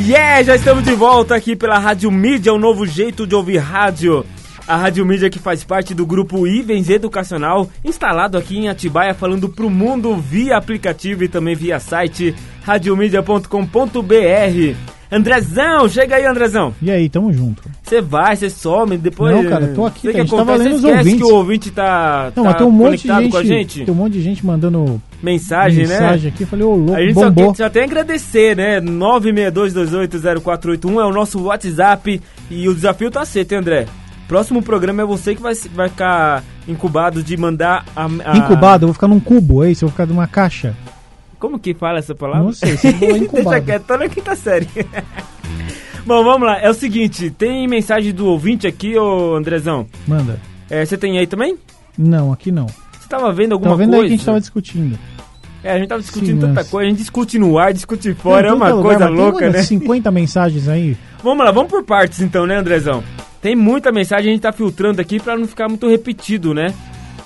Yeah, já estamos de volta aqui pela Rádio Mídia, um novo jeito de ouvir rádio. A Rádio Mídia que faz parte do grupo Ivens Educacional, instalado aqui em Atibaia, falando pro mundo via aplicativo e também via site radiomedia.com.br. Andrezão, chega aí, Andrezão. E aí, tamo junto. Você vai, você some, depois. Não, cara, tô aqui, cara, a que gente tava acontece, lendo os ouvintes. que o ouvinte tá, Não, tá mas tem um monte de gente, com a gente. Tem um monte de gente mandando Mensagem, né? mensagem aqui. Falei, ô, louco, A gente só, quer, só tem a agradecer, né? 962280481 é o nosso WhatsApp e o desafio tá aceito, hein, André? Próximo programa é você que vai, vai ficar incubado de mandar a, a- Incubado, eu vou ficar num cubo, é isso? Eu vou ficar numa caixa. Como que fala essa palavra? Não sei, [laughs] incubado. Deixa quieto, tô na quinta série. [laughs] Bom, vamos lá. É o seguinte, tem mensagem do ouvinte aqui, ô Andrezão. Manda. É, você tem aí também? Não, aqui não. Você tava vendo alguma Tava vendo aí coisa? que a gente tava discutindo. É, a gente tava discutindo Sim, tanta mas- coisa. A gente discute no ar, discute fora, é uma coisa lugar, mas louca, né? umas 50 mensagens aí. Vamos lá, vamos por partes então, né, Andrezão? Tem muita mensagem, a gente tá filtrando aqui pra não ficar muito repetido, né?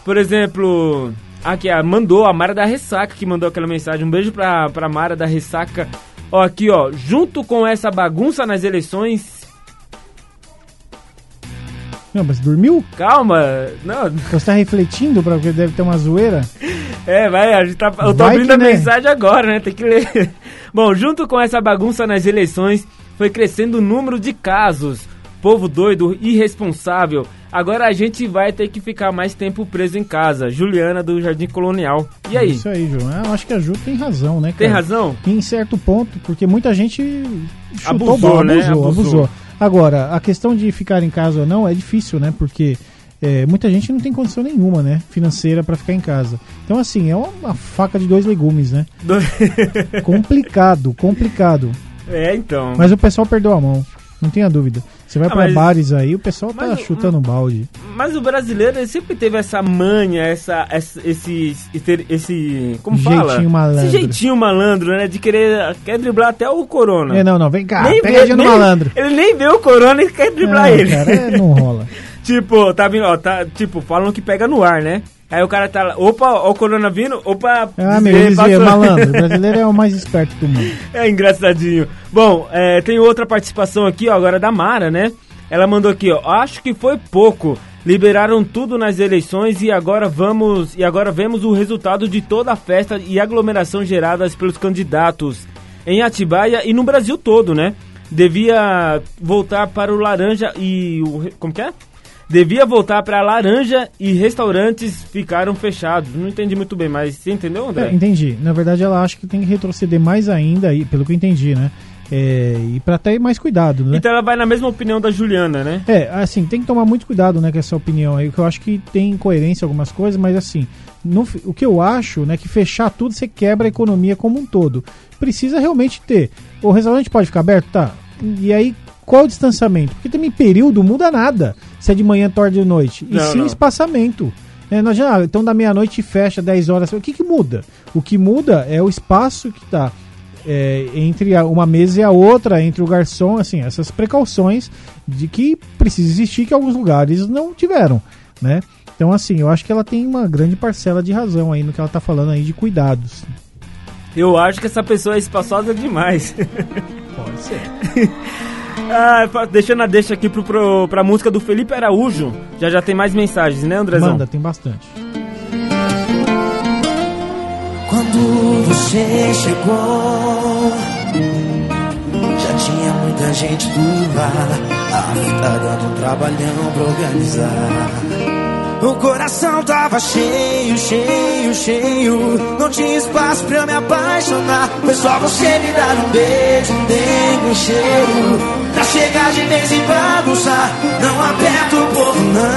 Por exemplo, aqui, a mandou a Mara da Ressaca que mandou aquela mensagem. Um beijo pra, pra Mara da Ressaca. Ó, aqui, ó, junto com essa bagunça nas eleições. Não, mas dormiu? Calma, não, Você tá refletindo pra porque deve ter uma zoeira? [laughs] É, vai, a gente tá, eu tô Vai abrindo que, a né? mensagem agora, né? Tem que ler. [laughs] Bom, junto com essa bagunça nas eleições, foi crescendo o número de casos. Povo doido, irresponsável. Agora a gente vai ter que ficar mais tempo preso em casa. Juliana do Jardim Colonial. E aí? Isso aí, João. Eu acho que a Ju tem razão, né, cara? Tem razão? Em certo ponto, porque muita gente chutou Abusou, bola, né? abusou, Abusou. abusou. Agora, a questão de ficar em casa ou não é difícil, né? Porque é, muita gente não tem condição nenhuma, né? Financeira pra ficar em casa. Então, assim, é uma, uma faca de dois legumes, né? Do- complicado, complicado. é, então. Mas o pessoal perdeu a mão, não tenha dúvida. Você vai Ah, pra mas- bares aí, o pessoal tá mas- chutando balde. Mas o brasileiro sempre teve essa manha, essa, essa- esse, esse, como fala? Jeitinho malandro. Esse jeitinho malandro, né? De querer, quer driblar até o corona. É, não, não, vem cá, Nem pegadinha vê- malandro. Ele nem vê o corona e quer driblar Ah, ele. cara, é, não rola. [laughs] tipo, tá vindo, ó, tá, tipo, falam que pega no ar, né? Aí o cara tá lá, opa, ó o corona vindo, opa, Ah, meu, passou. malandro. O brasileiro é o mais [laughs] esperto do mundo. É engraçadinho. Bom, é, tem outra participação aqui, ó, agora da Mara, né? Ela mandou aqui, ó, acho que foi pouco. Liberaram tudo nas eleições e agora vamos e agora vemos o resultado de toda a festa e aglomeração geradas pelos candidatos em Atibaia e no Brasil todo, né? Devia voltar para o laranja e o como que é? Devia voltar para laranja e restaurantes ficaram fechados. Não entendi muito bem, mas você entendeu, André? É, entendi. Na verdade, ela acha que tem que retroceder mais ainda, aí, pelo que eu entendi, né? É, e pra ter mais cuidado, né? Então ela vai na mesma opinião da Juliana, né? É, assim, tem que tomar muito cuidado, né, com essa opinião aí, que eu acho que tem incoerência em algumas coisas, mas assim, no o que eu acho, né, que fechar tudo você quebra a economia como um todo. Precisa realmente ter. O restaurante pode ficar aberto? Tá. E aí, qual o distanciamento? Porque também período muda nada, se é de manhã, tarde ou noite. E Não, sim não. espaçamento. É, então da meia-noite fecha 10 horas. O que que muda? O que muda é o espaço que tá é, entre a- uma mesa e a outra, entre o garçom, assim, essas precauções de que precisa existir que alguns lugares não tiveram, né? Então, assim, eu acho que ela tem uma grande parcela de razão aí no que ela tá falando aí de cuidados. Eu acho que essa pessoa é espaçosa demais. Pode ser. [laughs] ah, deixando a deixa aqui pro, pro, pra música do Felipe Araújo. Já já tem mais mensagens, né, Andrezão? Manda, tem bastante. Quando você chegou, já tinha muita gente por lá. A fita dando um trabalhão pra organizar. O coração tava cheio, cheio, cheio. Não tinha espaço pra eu me apaixonar. Foi só você me dar um beijo, um dengue, um cheiro. Pra chegar de vez e bagunçar. Não aperta o povo, não.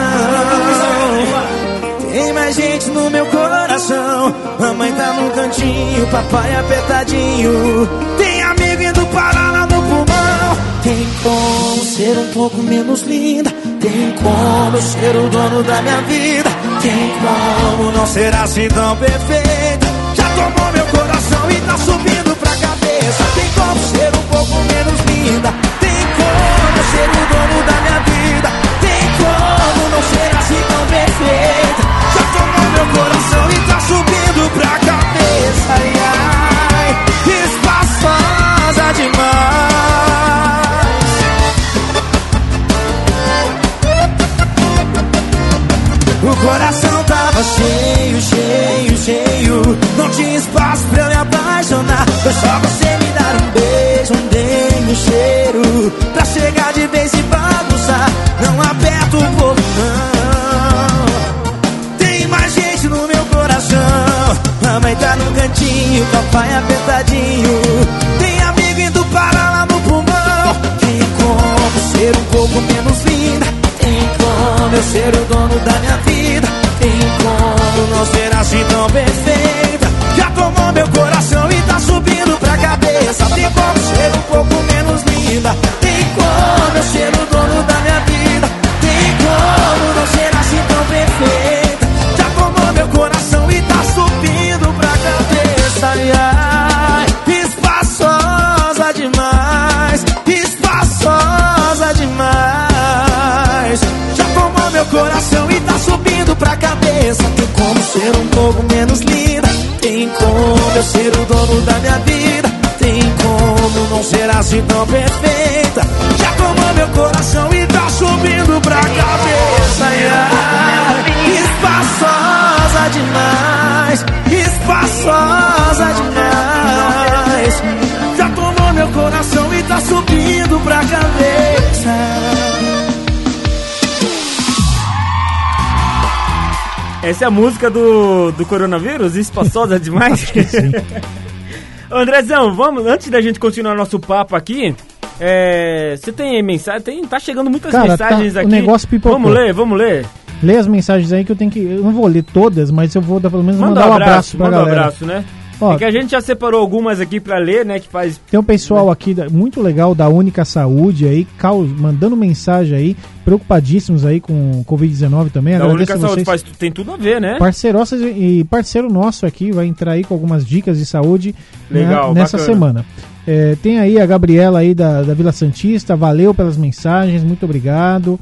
Tem mais gente no meu coração. Mamãe tá no cantinho, papai apertadinho. Tem amigo indo parar lá no pulmão. Tem como ser um pouco. Tem eu ser o dono da minha vida. Tem como não ser assim tão perfeita. Já tomou meu coração e tá subindo pra cabeça. Tem como ser um pouco menos linda. Tem como ser o dono da minha vida. Tem como não ser assim tão perfeita. Já tomou meu coração e tá subindo pra cabeça. Ai, ai, espaçosa demais. Cheio, cheio, cheio. Não tinha espaço pra eu me apaixonar. Foi só você me dar um beijo, um dengue, um cheiro. Pra chegar de vez e bagunçar. Não aperta o povo, não. Tem mais gente no meu coração. Mamãe tá no cantinho, papai apertadinho. Tem amigo indo parar lá no pulmão. Tem como ser um pouco menos linda. Tem como eu ser o dono da minha vida. Como não ser assim tão perfeita. Já tomou meu coração e tá subindo pra cabeça. Tem como ser um pouco menos linda. Tem como eu ser o dono da minha vida. Tem como não ser assim tão perfeita. Já tomou meu coração e tá subindo pra cabeça. Ai, ai, espaçosa demais. Espaçosa demais. Já tomou meu coração e tá subindo ser um pouco menos linda. Tem como eu ser o dono da minha vida. Tem como não ser assim tão perfeita. A música do, do coronavírus? Espaçosa demais? Ô, Andrezão, vamos, antes da gente continuar nosso papo aqui, é, você tem mensagem? Tem, tá chegando muitas Cara, tá- mensagens o aqui. negócio pipocou. Vamos ler, vamos ler. Lê as mensagens aí que eu tenho que. Eu não vou ler todas, mas eu vou dar, pelo menos Manda mandar um um abraço, abraço pra manda um galera. abraço, né? Ó, É que a gente já separou algumas aqui pra ler, né? Que faz. Tem um pessoal aqui muito legal da Única Saúde aí, mandando mensagem aí, preocupadíssimos aí com o Covid-19 também. Da única saúde faz, tem tudo a ver, né? Parceiroças e parceiro nosso aqui vai entrar aí com algumas dicas de saúde né, Legal, nessa bacana. semana. É, tem aí a Gabriela aí da, da Vila Santista, valeu pelas mensagens, muito obrigado.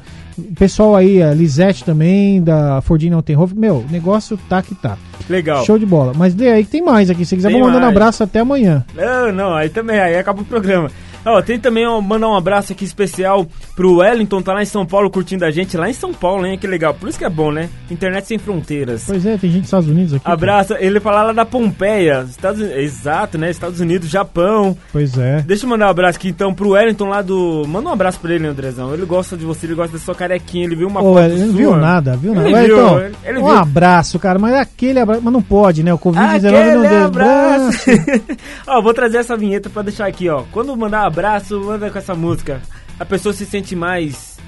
Pessoal aí, a Lisete também, da Fordina Altenhof, meu, o negócio tá que tá. Legal. Show de bola. Mas lê aí que tem mais aqui, se quiser Tem vou mandando mais. abraço até amanhã. Não, não, aí também, aí acaba o programa. Ó, tem também, ó, mandar um abraço aqui especial pro Wellington, tá lá em São Paulo curtindo a gente, lá em São Paulo, hein? Que legal. Por isso que é bom, né? Internet sem fronteiras. Pois é, tem gente dos Estados Unidos aqui. cara. Abraço, ele fala lá da Pompeia, Estados, Exato, né? Estados Unidos, Japão. Pois é. Deixa eu mandar um abraço aqui então pro Wellington lá do. Manda um abraço pra ele, Andrezão. Ele gosta de você, ele gosta da sua carequinha, ele viu uma Pô, foto ele não viu nada, viu nada. Ele Ué, viu, então, ele- um viu. abraço, cara, mas aquele abraço, mas não pode, né? O Covid-19 não deu. abraço. [laughs] ó, vou trazer essa vinheta pra deixar aqui, ó. Quando mandar abraço, manda com essa música. A pessoa se sente mais.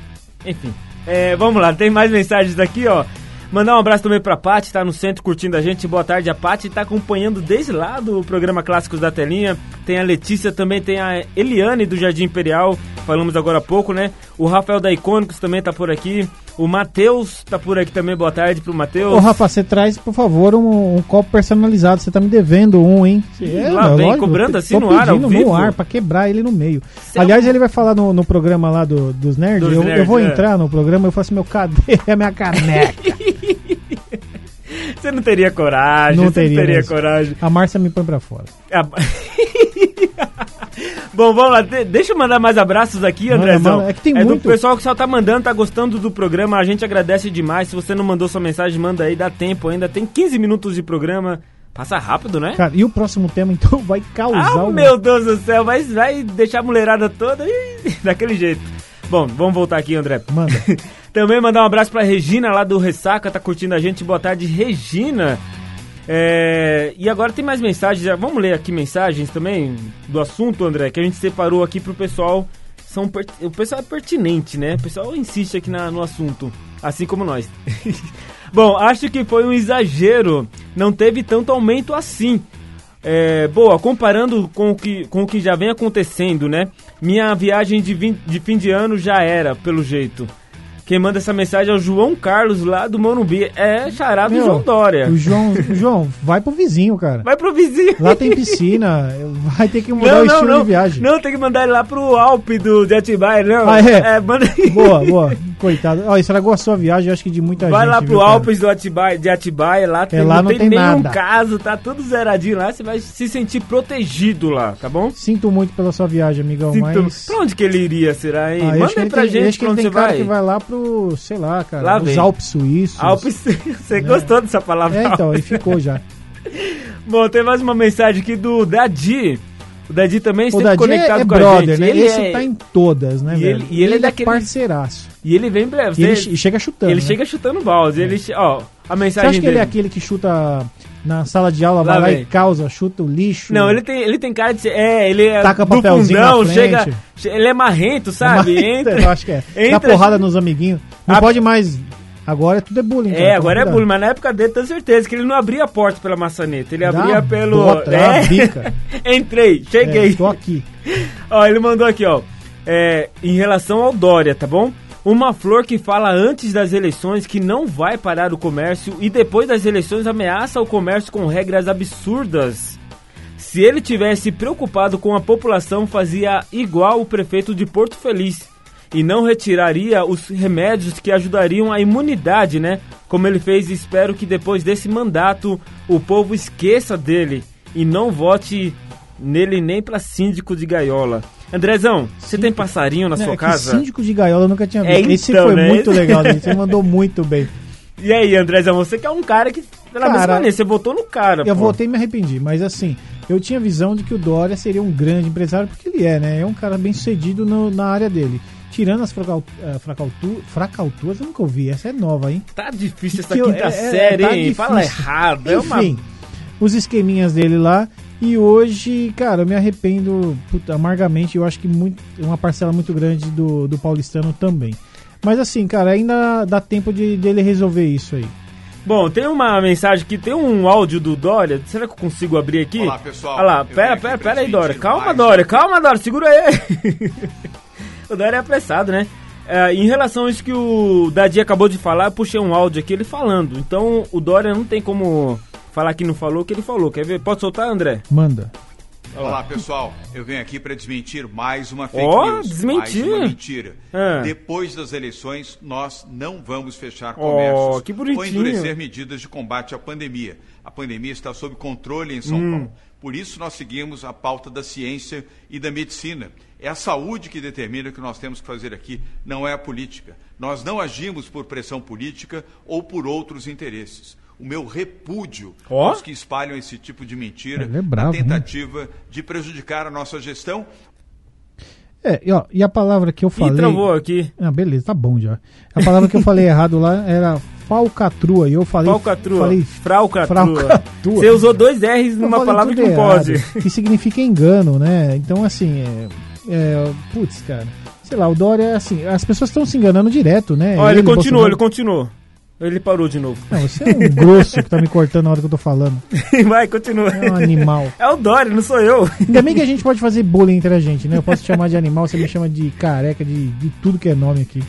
Enfim. É, vamos lá, tem mais mensagens aqui, ó. Mandar um abraço também pra Paty, tá no centro curtindo a gente. Boa tarde, a Paty tá acompanhando desde lá do programa Clássicos da Telinha. Tem a Letícia, também tem a Eliane do Jardim Imperial, falamos agora há pouco, né? O Rafael da Icônicos também tá por aqui. O Matheus tá por aqui também, boa tarde pro Matheus. Ô, Rafa, você traz, por favor, um, um copo personalizado. Você tá me devendo um, hein? Ih, lá vem, cobrando eu assim no ar, ao pedindo vivo. no ar, pra quebrar ele no meio. É Aliás, ele vai falar no, no programa lá do- dos nerds. Dos eu, eu nerds, vou é. entrar no programa, eu faço meu cadê a minha caneca. [laughs] Você não teria coragem, Não teria não teria mesmo. coragem. A Márcia me põe pra fora. Ah, [laughs] Bom, vamos lá. De- deixa eu mandar mais abraços aqui, Andrezão. manda. É que tem do muito. pessoal que só tá mandando, tá gostando do programa. A gente agradece demais. Se você não mandou sua mensagem, manda aí, dá tempo ainda. Tem 15 minutos de programa. Passa rápido, né? Cara, e o próximo tema, então, vai causar Ah, uma- meu Deus do céu, vai, vai deixar a mulherada toda ih, [laughs] daquele jeito. Bom, vamos voltar aqui, André. Manda. [laughs] Também mandar um abraço pra Regina lá do Ressaca, tá curtindo a gente. Boa tarde, Regina. É, e agora tem mais mensagens. Vamos ler aqui mensagens também do assunto, André, que a gente separou aqui pro pessoal. São o pessoal é pertinente, né? O pessoal insiste aqui na- no assunto, assim como nós. [laughs] Bom, acho que foi um exagero. Não teve tanto aumento assim. É, boa, comparando com o, que, com o que já vem acontecendo, né? Minha viagem de, vin- de fim de ano já era, pelo jeito. Quem manda essa mensagem é o João Carlos, lá do Morumbi. É charado do Meu, João Dória. O João, o João, vai pro vizinho, cara. Vai pro vizinho. Lá tem piscina, vai ter que mudar Não, o não, estilo não. de viagem. Não, tem que mandar ele lá pro Alpe do de Atibaia, não. Ah, é? manda Boa, boa. Coitado. Ó, estragou a sua viagem, acho que de muita Vai gente. lá pro viu? Alpes do Atibaia, de Atibaia, lá, tem, lá não tem nenhum nada. caso, tá tudo zeradinho lá, você vai se sentir protegido lá, tá bom? Sinto muito pela sua viagem, amigão, Sinto- mas... Pra onde que ele iria, será, hein? Ah, Manda aí pra tem- gente pra onde tem você vai. que vai lá pro, sei lá, cara, Lá os. Alpes suíços. Alpes, [laughs] você gostou dessa palavra? É, então, ele ficou já. [laughs] Bom, tem mais uma mensagem aqui do Dadi. O Dadi também Dadi conectado é, é com a brother, gente. né? Ele Esse é- tá em todas, né, e velho? ele- e ele é daquele- parceiraço. E ele vem breve. E ele, Você- che- chega chutando, Ele né? chega chutando balde. Ele, che- ó, a Você mensagem acha que ele é aquele que chuta na sala de aula, Lá vai lá vem. e causa, chuta o lixo? Não, ele tem, ele tem cara de ser. É, ele é. Taca do papelzinho fundão, frente. chega. che- Ele é marrento, sabe? Entra. Eu acho que é. Dá entra- porrada nos amiguinhos. Não A- pode mais... Agora é tudo é bullying. cara, É, agora é bullying, mas na época dele tenho certeza que ele não abria a porta pela maçaneta, ele abria pelo. bota, bica. [laughs] Entrei, cheguei. É, tô aqui. [laughs] Ó, ele mandou aqui, ó. É, em relação ao Dória, tá bom? Uma flor que fala antes das eleições que não vai parar o comércio e depois das eleições ameaça o comércio com regras absurdas. Se ele tivesse preocupado com a população, fazia igual o prefeito de Porto Feliz e não retiraria os remédios que ajudariam a imunidade, né? Como ele fez, espero que depois desse mandato o povo esqueça dele e não vote nele nem pra síndico de gaiola. Andrezão, você tem passarinho na Né, sua é casa? síndico de gaiola eu nunca tinha É, visto. Esse então, foi né? muito legal, [laughs] gente. Você mandou muito bem. E aí, Andrezão, você que é um cara que, pela Cara, mesma maneira, você votou no cara, Eu pô. voltei e me arrependi, mas assim, eu tinha visão de que o Dória seria um grande empresário, porque ele é, né? É um cara bem sucedido no- na área dele. Tirando as eh, fracaltu- fracaltuas, eu nunca ouvi. Essa é nova, hein? Tá difícil essa eu- quinta é- é- série, tá hein? difícil. Fala errado. É uma... Enfim, os esqueminhas dele lá. E hoje, cara, eu me arrependo puta, amargamente. Eu acho que muito, uma parcela muito grande do, do paulistano também. Mas assim, cara, ainda dá tempo de dele resolver isso aí. Bom, tem uma mensagem aqui, tem um áudio do Dória. Será que eu consigo abrir aqui? Olá, pessoal. Olha lá, pera, pera, pera aí, Dória. Calma, mais Dória, calma, Dória, segura aí. [laughs] o Dória é apressado, né? É, em relação a isso que o Dadi acabou de falar, eu puxei um áudio aqui ele falando. Então o Dória não tem como falar que não falou o que ele falou. Quer ver? Pode soltar, André? Manda. Olá, pessoal. Eu venho aqui para desmentir mais uma fake Ó, news. desmentir? Mais uma mentira. Ah. Depois das eleições, nós não vamos fechar Ó, comércios que bonitinho. ou endurecer medidas de combate à pandemia. A pandemia está sob controle em São Hum. Paulo. Por isso, nós seguimos a pauta da ciência e da medicina. É a saúde que determina o que nós temos que fazer aqui, não é a política. Nós não agimos por pressão política ou por outros interesses. O meu repúdio Ó. aos que espalham esse tipo de mentira é bravo, na hein? tentativa de prejudicar a nossa gestão É, e, ó, e a palavra que eu Ih, falei. travou aqui. Ah, beleza, tá bom já. A palavra que eu falei errado lá era falcatrua. E eu falei. Falcatrua. Falei Fraucatrua. fraucatrua. Você usou dois R's numa palavra que não errado, pode. Que significa engano, né? Então, assim, é, É, putz, cara. Sei lá, o Dória, assim, as pessoas estão se enganando direto, né? Olha, ele, continuou, Bolsonaro- ele continuou. Ele parou de novo. Não, você é um [laughs] grosso que tá me cortando na hora que eu tô falando. [laughs] Vai, continua. É um animal. É o Dória, não sou eu. Ainda bem que a gente pode fazer bullying entre a gente, né? Eu posso te chamar de animal, você me chama de careca, de, de tudo que é nome aqui.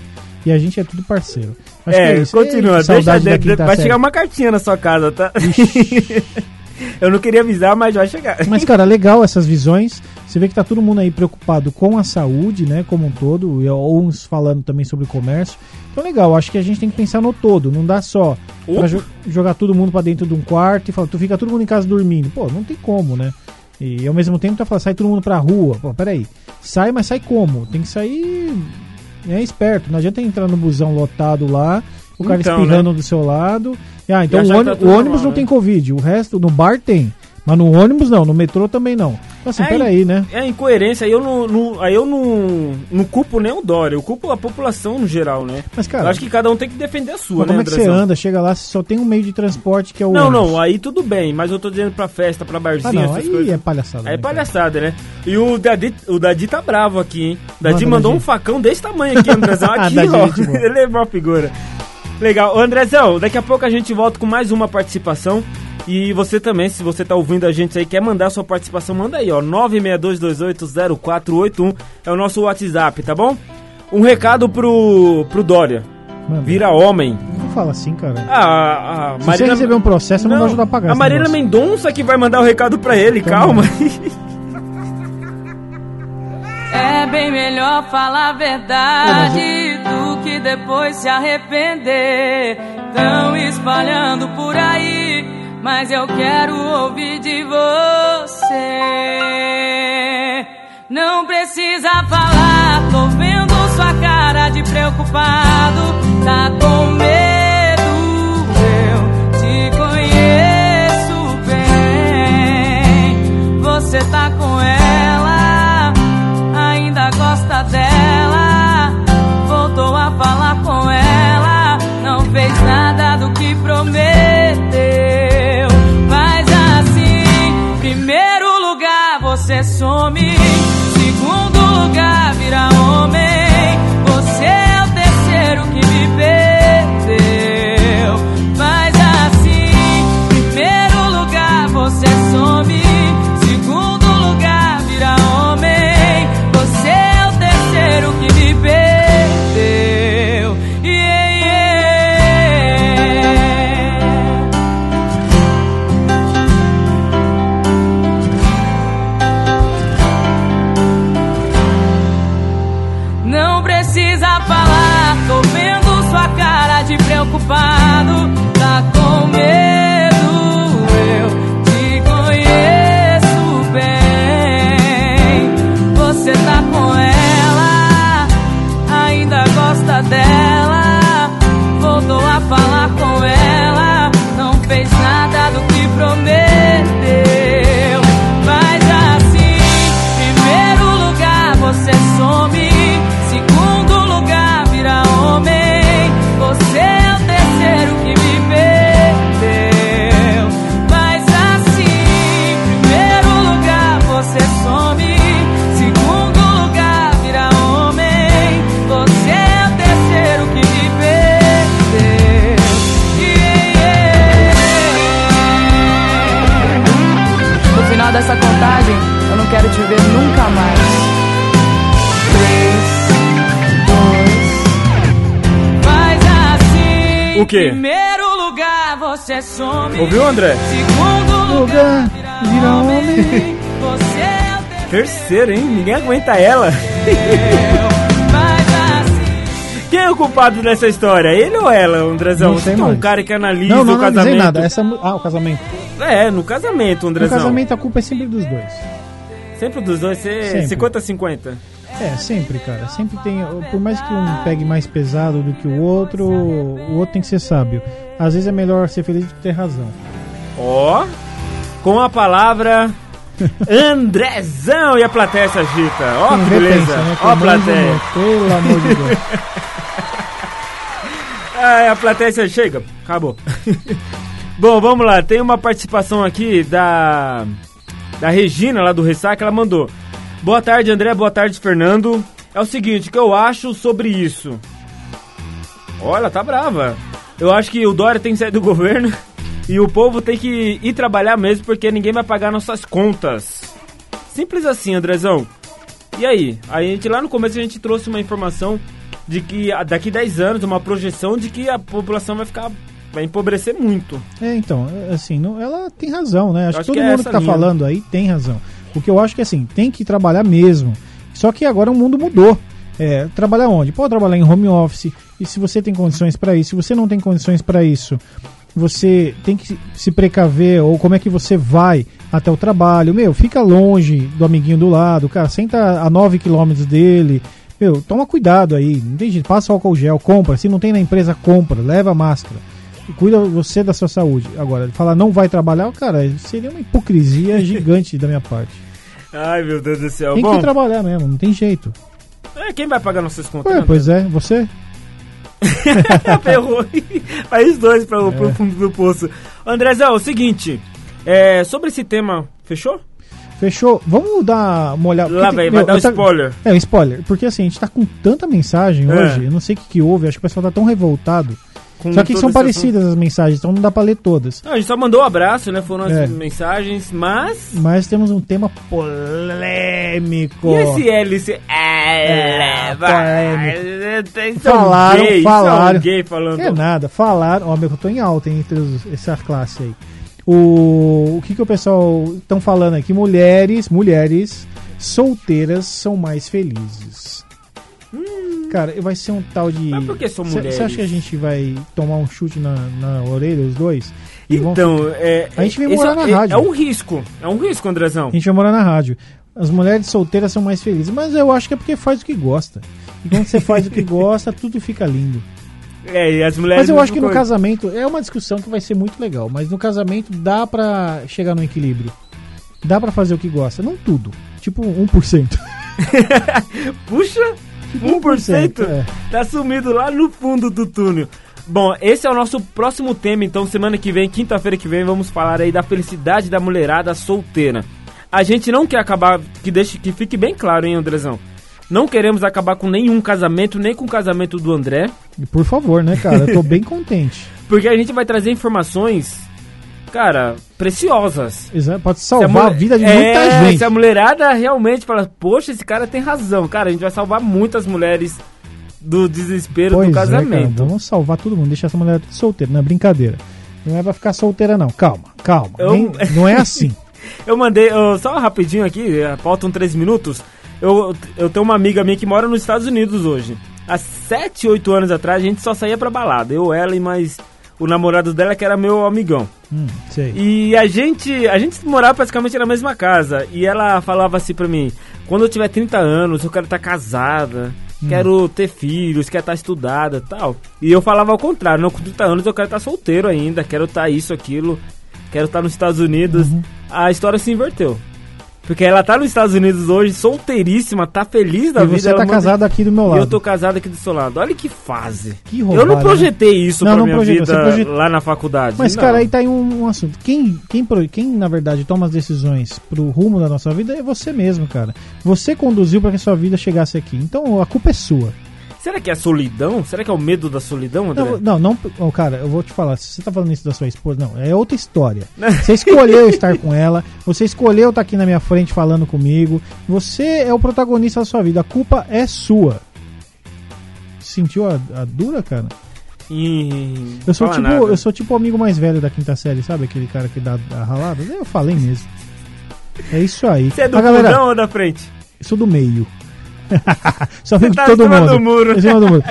E a gente é tudo parceiro. Acho é, isso. continua. Ei, Deixa, de- de- quinta vai série. chegar uma cartinha na sua casa, tá? [laughs] eu não queria avisar, mas vai chegar. Mas, cara, legal essas visões. Você vê que tá todo mundo aí preocupado com a saúde, né, como um todo, e uns falando também sobre o comércio. Então, legal, acho que a gente tem que pensar no todo, não dá só pra jo- jogar todo mundo pra dentro de um quarto e falar, tu fica todo mundo em casa dormindo. Pô, não tem como, né? E ao mesmo tempo tá falando, sai todo mundo pra rua. Pô, peraí, sai, mas sai como? Tem que sair é esperto, não adianta entrar no busão lotado lá, o cara Então, espirrando do seu lado. Ah, então o, achar que ôni- tá o ônibus não né? tem Covid, o resto, no bar tem. Mas no ônibus não, no metrô também não. Então, assim, É, peraí, né? É incoerência, aí eu não, não- aí eu não, não culpo nem o Dória, eu culpo a população no geral, né? Mas, cara, eu acho que cada um tem que defender a sua, mas né, como é que você anda? Chega lá, só tem um meio de transporte que é o Não, ônibus. não, aí tudo bem, mas eu tô dizendo pra festa, pra Ah, barzinho, não, essas aí coisas. é palhaçada. Aí é né, cara? palhaçada, né? E o Dadi, o Dadi tá bravo aqui, hein? O Dadi Manda, mandou Dadi. um facão desse tamanho aqui, Andrezão. [laughs] Aqui, Dadi, ó. gente boa. [laughs] Ele é uma figura. Legal. Ô, Andrezão, daqui a pouco a gente volta com mais uma participação. E você também, se você tá ouvindo a gente aí, quer mandar sua participação, manda aí, ó. 962280481 é o nosso WhatsApp, tá bom? Um recado pro, pro Dória. Mano, Vira homem. Não fala assim, cara. Ah, a Se você Marília... receber um processo, eu não, vou ajudar a pagar A negócio. Mendonça que vai mandar o recado pra ele, Tá calma. [laughs] É bem melhor falar a verdade do que depois se arrepender. Tão espalhando por aí, mas eu quero ouvir de você. Não precisa falar, tô vendo sua cara de preocupado. Tá com medo, eu te conheço bem. Você tá com ela, quê? Primeiro lugar você some. Ouviu, André? Segundo lugar vira homem. Você é o Terceiro, hein? Ninguém aguenta ela. Assim. Quem é o culpado dessa história? Ele ou ela, Andrezão? Não sei Você é um mais. cara que analisa Não, não o casamento. nada. Essa, mu- ah, o casamento. É, no casamento, No Andrezão. casamento a culpa é sempre dos dois. Sempre dos dois, você Sempre. 50-50. É, sempre, cara. Sempre tem. Por mais que um pegue mais pesado do que o outro, o outro tem que ser sábio. Às vezes é melhor ser feliz do que ter razão. Ó, com a palavra [laughs] Andrezão e a plateia se agita. Ó, Quem que beleza. né? Ó a Quem manja, plateia. né? Pelo amor de Deus. [laughs] Ah, a plateia se chega. Acabou. [laughs] Bom, vamos lá. Tem uma participação aqui da da Regina lá do Ressaca, ela mandou: Boa tarde, André. Boa tarde, Fernando. É o seguinte, o que eu acho sobre isso? Olha, tá brava. Eu acho que o Dória tem que sair do [laughs] governo e o povo tem que ir trabalhar mesmo porque ninguém vai pagar nossas contas. Simples assim, Andrezão. E aí? A gente lá no começo a gente trouxe uma informação de que a- daqui 10 anos, uma projeção de que a população vai ficar vai empobrecer muito. É, então, assim, não- ela tem razão, né? Acho, acho que todo que é mundo que tá linha. falando aí tem razão. O que eu acho que, assim, tem que trabalhar mesmo. Só que agora o mundo mudou. É, trabalhar onde? Pode trabalhar em home office. E se você tem condições para isso, se você não tem condições para isso, você tem que se precaver ou como é que você vai até o trabalho. Meu, fica longe do amiguinho do lado, cara, senta a 9 quilômetros dele. Meu, toma cuidado aí. Não tem jeito, passa álcool gel, compra. Se não tem na empresa, compra, leva máscara. Cuida você da sua saúde. Agora, falar não vai trabalhar, cara, seria uma hipocrisia [laughs] gigante da minha parte. Ai, meu Deus do céu. Tem Bom, que trabalhar mesmo, não tem jeito. é, quem vai pagar nossas contas? Ué, né, pois é, você? [laughs] Ferrou. Os dois pra, É. pro fundo do poço. Andrezão, é o seguinte. É, sobre esse tema, fechou? Fechou? Vamos dar uma olhada. Lá, velho, vai dar um tá- spoiler. É, um spoiler. Porque assim, a gente tá com tanta mensagem É. hoje, eu não sei o que, que houve, acho que o pessoal tá tão revoltado. Com Só que são parecidas as mensagens, então não dá pra ler todas. Não, a gente só mandou um abraço, né? Foram as É. mensagens, mas. Mas temos um tema polêmico. E esse LC? É, É, são Falaram, gay, falaram. gay falando. Que é nada, falaram. Ó, meu, eu tô em alta hein, entre os- essa classe aí. O, o que, que o pessoal estão falando aqui? Mulheres, mulheres solteiras são mais felizes. Cara, vai ser um tal de. Mas por que são Você mulheres? acha que a gente vai tomar um chute na, na orelha, os dois? Vão Então, é. A gente vem esse morar é, na é- rádio. É um risco. É um risco, Andrezão. A gente vai morar na rádio. As mulheres solteiras são mais felizes, mas eu acho que é porque faz o que gosta. E quando você faz o que [laughs] gosta, tudo fica lindo. É, e as mulheres. Mas eu acho que no coisa. casamento é uma discussão que vai ser muito legal, mas no casamento dá pra chegar no equilíbrio. Dá pra fazer o que gosta, não tudo. Tipo 1%. [laughs] Puxa! 1%? é. Tá sumido lá no fundo do túnel. Bom, esse é o nosso próximo tema, então semana que vem, quinta-feira que vem, vamos falar aí da felicidade da mulherada solteira. A gente não quer acabar, que deixe que fique bem claro, hein, Andrezão? Não queremos acabar com nenhum casamento, nem com o casamento do André, E por favor, né, cara? Eu tô [laughs] bem contente. porque a gente vai trazer informações, cara, preciosas. Exa- Pode salvar a, vida de é, muita gente. Se a mulherada realmente fala, poxa, esse cara tem razão. Cara, a gente vai salvar muitas mulheres do desespero Pois do é, cara, casamento. vamos salvar todo mundo, deixar essa mulher solteira, não é brincadeira. Não é pra ficar solteira, não. Calma, calma. Eu- Nem- não é assim. [laughs] Eu mandei, eu- só rapidinho aqui, eh, faltam três minutos. Eu, eu tenho uma amiga minha que mora nos Estados Unidos hoje. Há 7, 8 anos atrás a gente só saía pra balada. Eu, ela e mais o namorado dela que era meu amigão. Hum. E a gente, a gente morava praticamente na mesma casa. E ela falava assim pra mim: quando eu tiver 30 anos, eu quero estar casada, quero ter filhos, quero estar estudada tal. E eu falava ao contrário: não, com 30 anos eu quero estar solteiro ainda, quero estar isso, aquilo, quero estar nos Estados Unidos. A história se inverteu. Porque ela tá nos Estados Unidos hoje, solteiríssima, tá feliz da E vida. você tá manda- casado aqui do meu E lado. eu tô casado aqui do seu lado. Olha que fase. Que eu roubada, não né? projetei isso Não, pra não minha projetou, vida projetou. lá na faculdade. Mas, não. cara, aí tá aí um, um assunto. Quem, quem, quem, na verdade, toma as decisões pro rumo da nossa vida é você mesmo, cara. Você conduziu pra que a sua vida chegasse aqui. Então, a culpa é sua. Será que é a solidão? Será que é o medo da solidão, André? Não, não, não oh, cara, eu vou te falar. Se você tá falando isso da sua esposa, não, é outra história. [laughs] Você escolheu estar com ela, você escolheu estar aqui na minha frente falando comigo. Você é o protagonista da sua vida. A culpa é sua. Sentiu a, a dura, cara? Ih, Eu sou, tipo, nada. eu sou tipo o amigo mais velho da quinta série, sabe? Aquele cara que dá a ralada. Eu falei mesmo. É isso aí. Você é do galera, fundão ou da frente? sou do meio. Só amigo tá todo em mundo. do muro. Em cima do muro.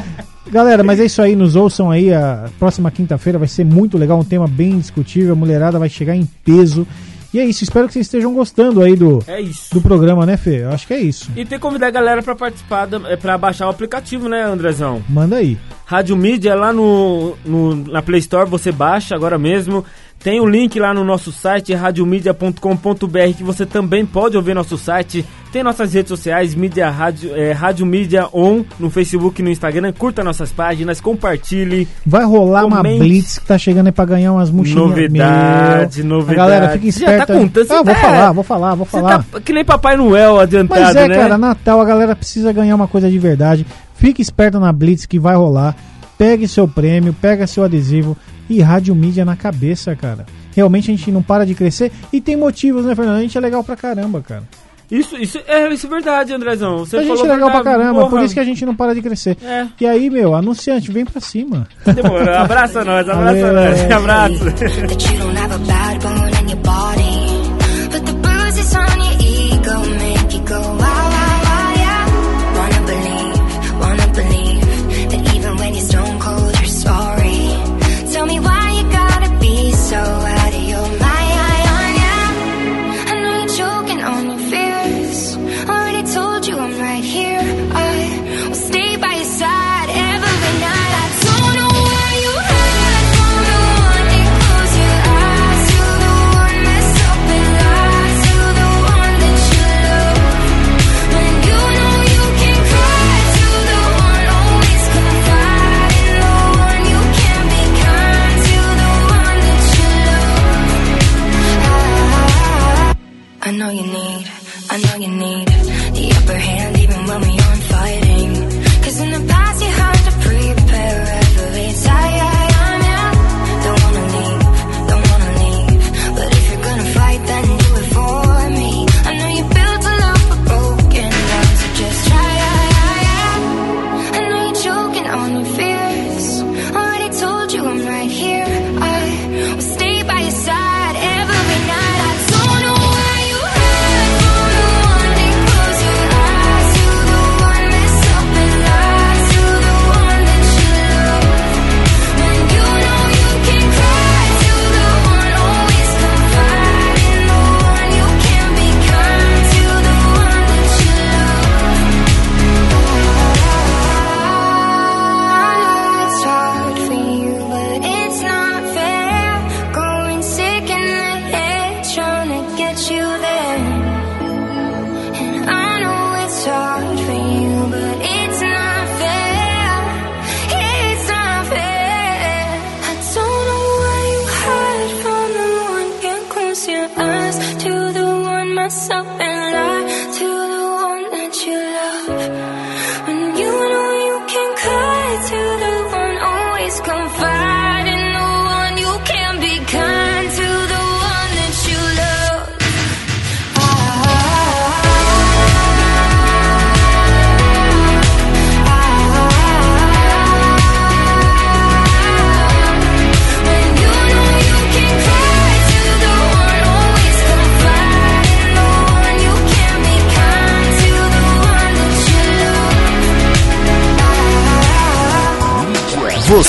Galera, mas é isso aí, nos ouçam aí. A próxima quinta-feira vai ser muito legal, um tema bem discutível. A mulherada vai chegar em peso. E é isso, espero que vocês estejam gostando aí do, É isso. do programa, né, Fê? Eu acho que é isso. E tem que convidar a galera pra participar, é, pra baixar o aplicativo, né, Andrezão? Manda aí. Rádio Mídia lá no, no- na Play Store, você baixa agora mesmo. Tem o um link lá no nosso site radiomedia.com.br que você também pode ouvir nosso site. Tem nossas redes sociais, Mídia Rádio, é, Rádio Mídia On, no Facebook e no Instagram. Curta nossas páginas, compartilhe. Vai rolar comente. uma blitz que tá chegando aí pra ganhar umas mochilinhas. Novidade, Meu. novidade. A galera, fica esperta. Já tá contando. Ah, vou tá- falar, vou falar, vou falar. Tá que nem Papai Noel adiantado, Mas é, né? cara, Natal, a galera precisa ganhar uma coisa de verdade. Fique esperto na blitz que vai rolar. Pegue seu prêmio, pega seu adesivo e rádio mídia na cabeça, cara. Realmente a gente não para de crescer e tem motivos, né, Fernando? A gente é legal pra caramba, cara. Isso, isso, é, isso é verdade, Andrezão. Você a gente é legal pra, caramba, porra. por isso que a gente não para de crescer. É. E aí, meu, anunciante, vem pra cima. Tá Demorou, [laughs] abraça nós, abraça nós, é. abraço.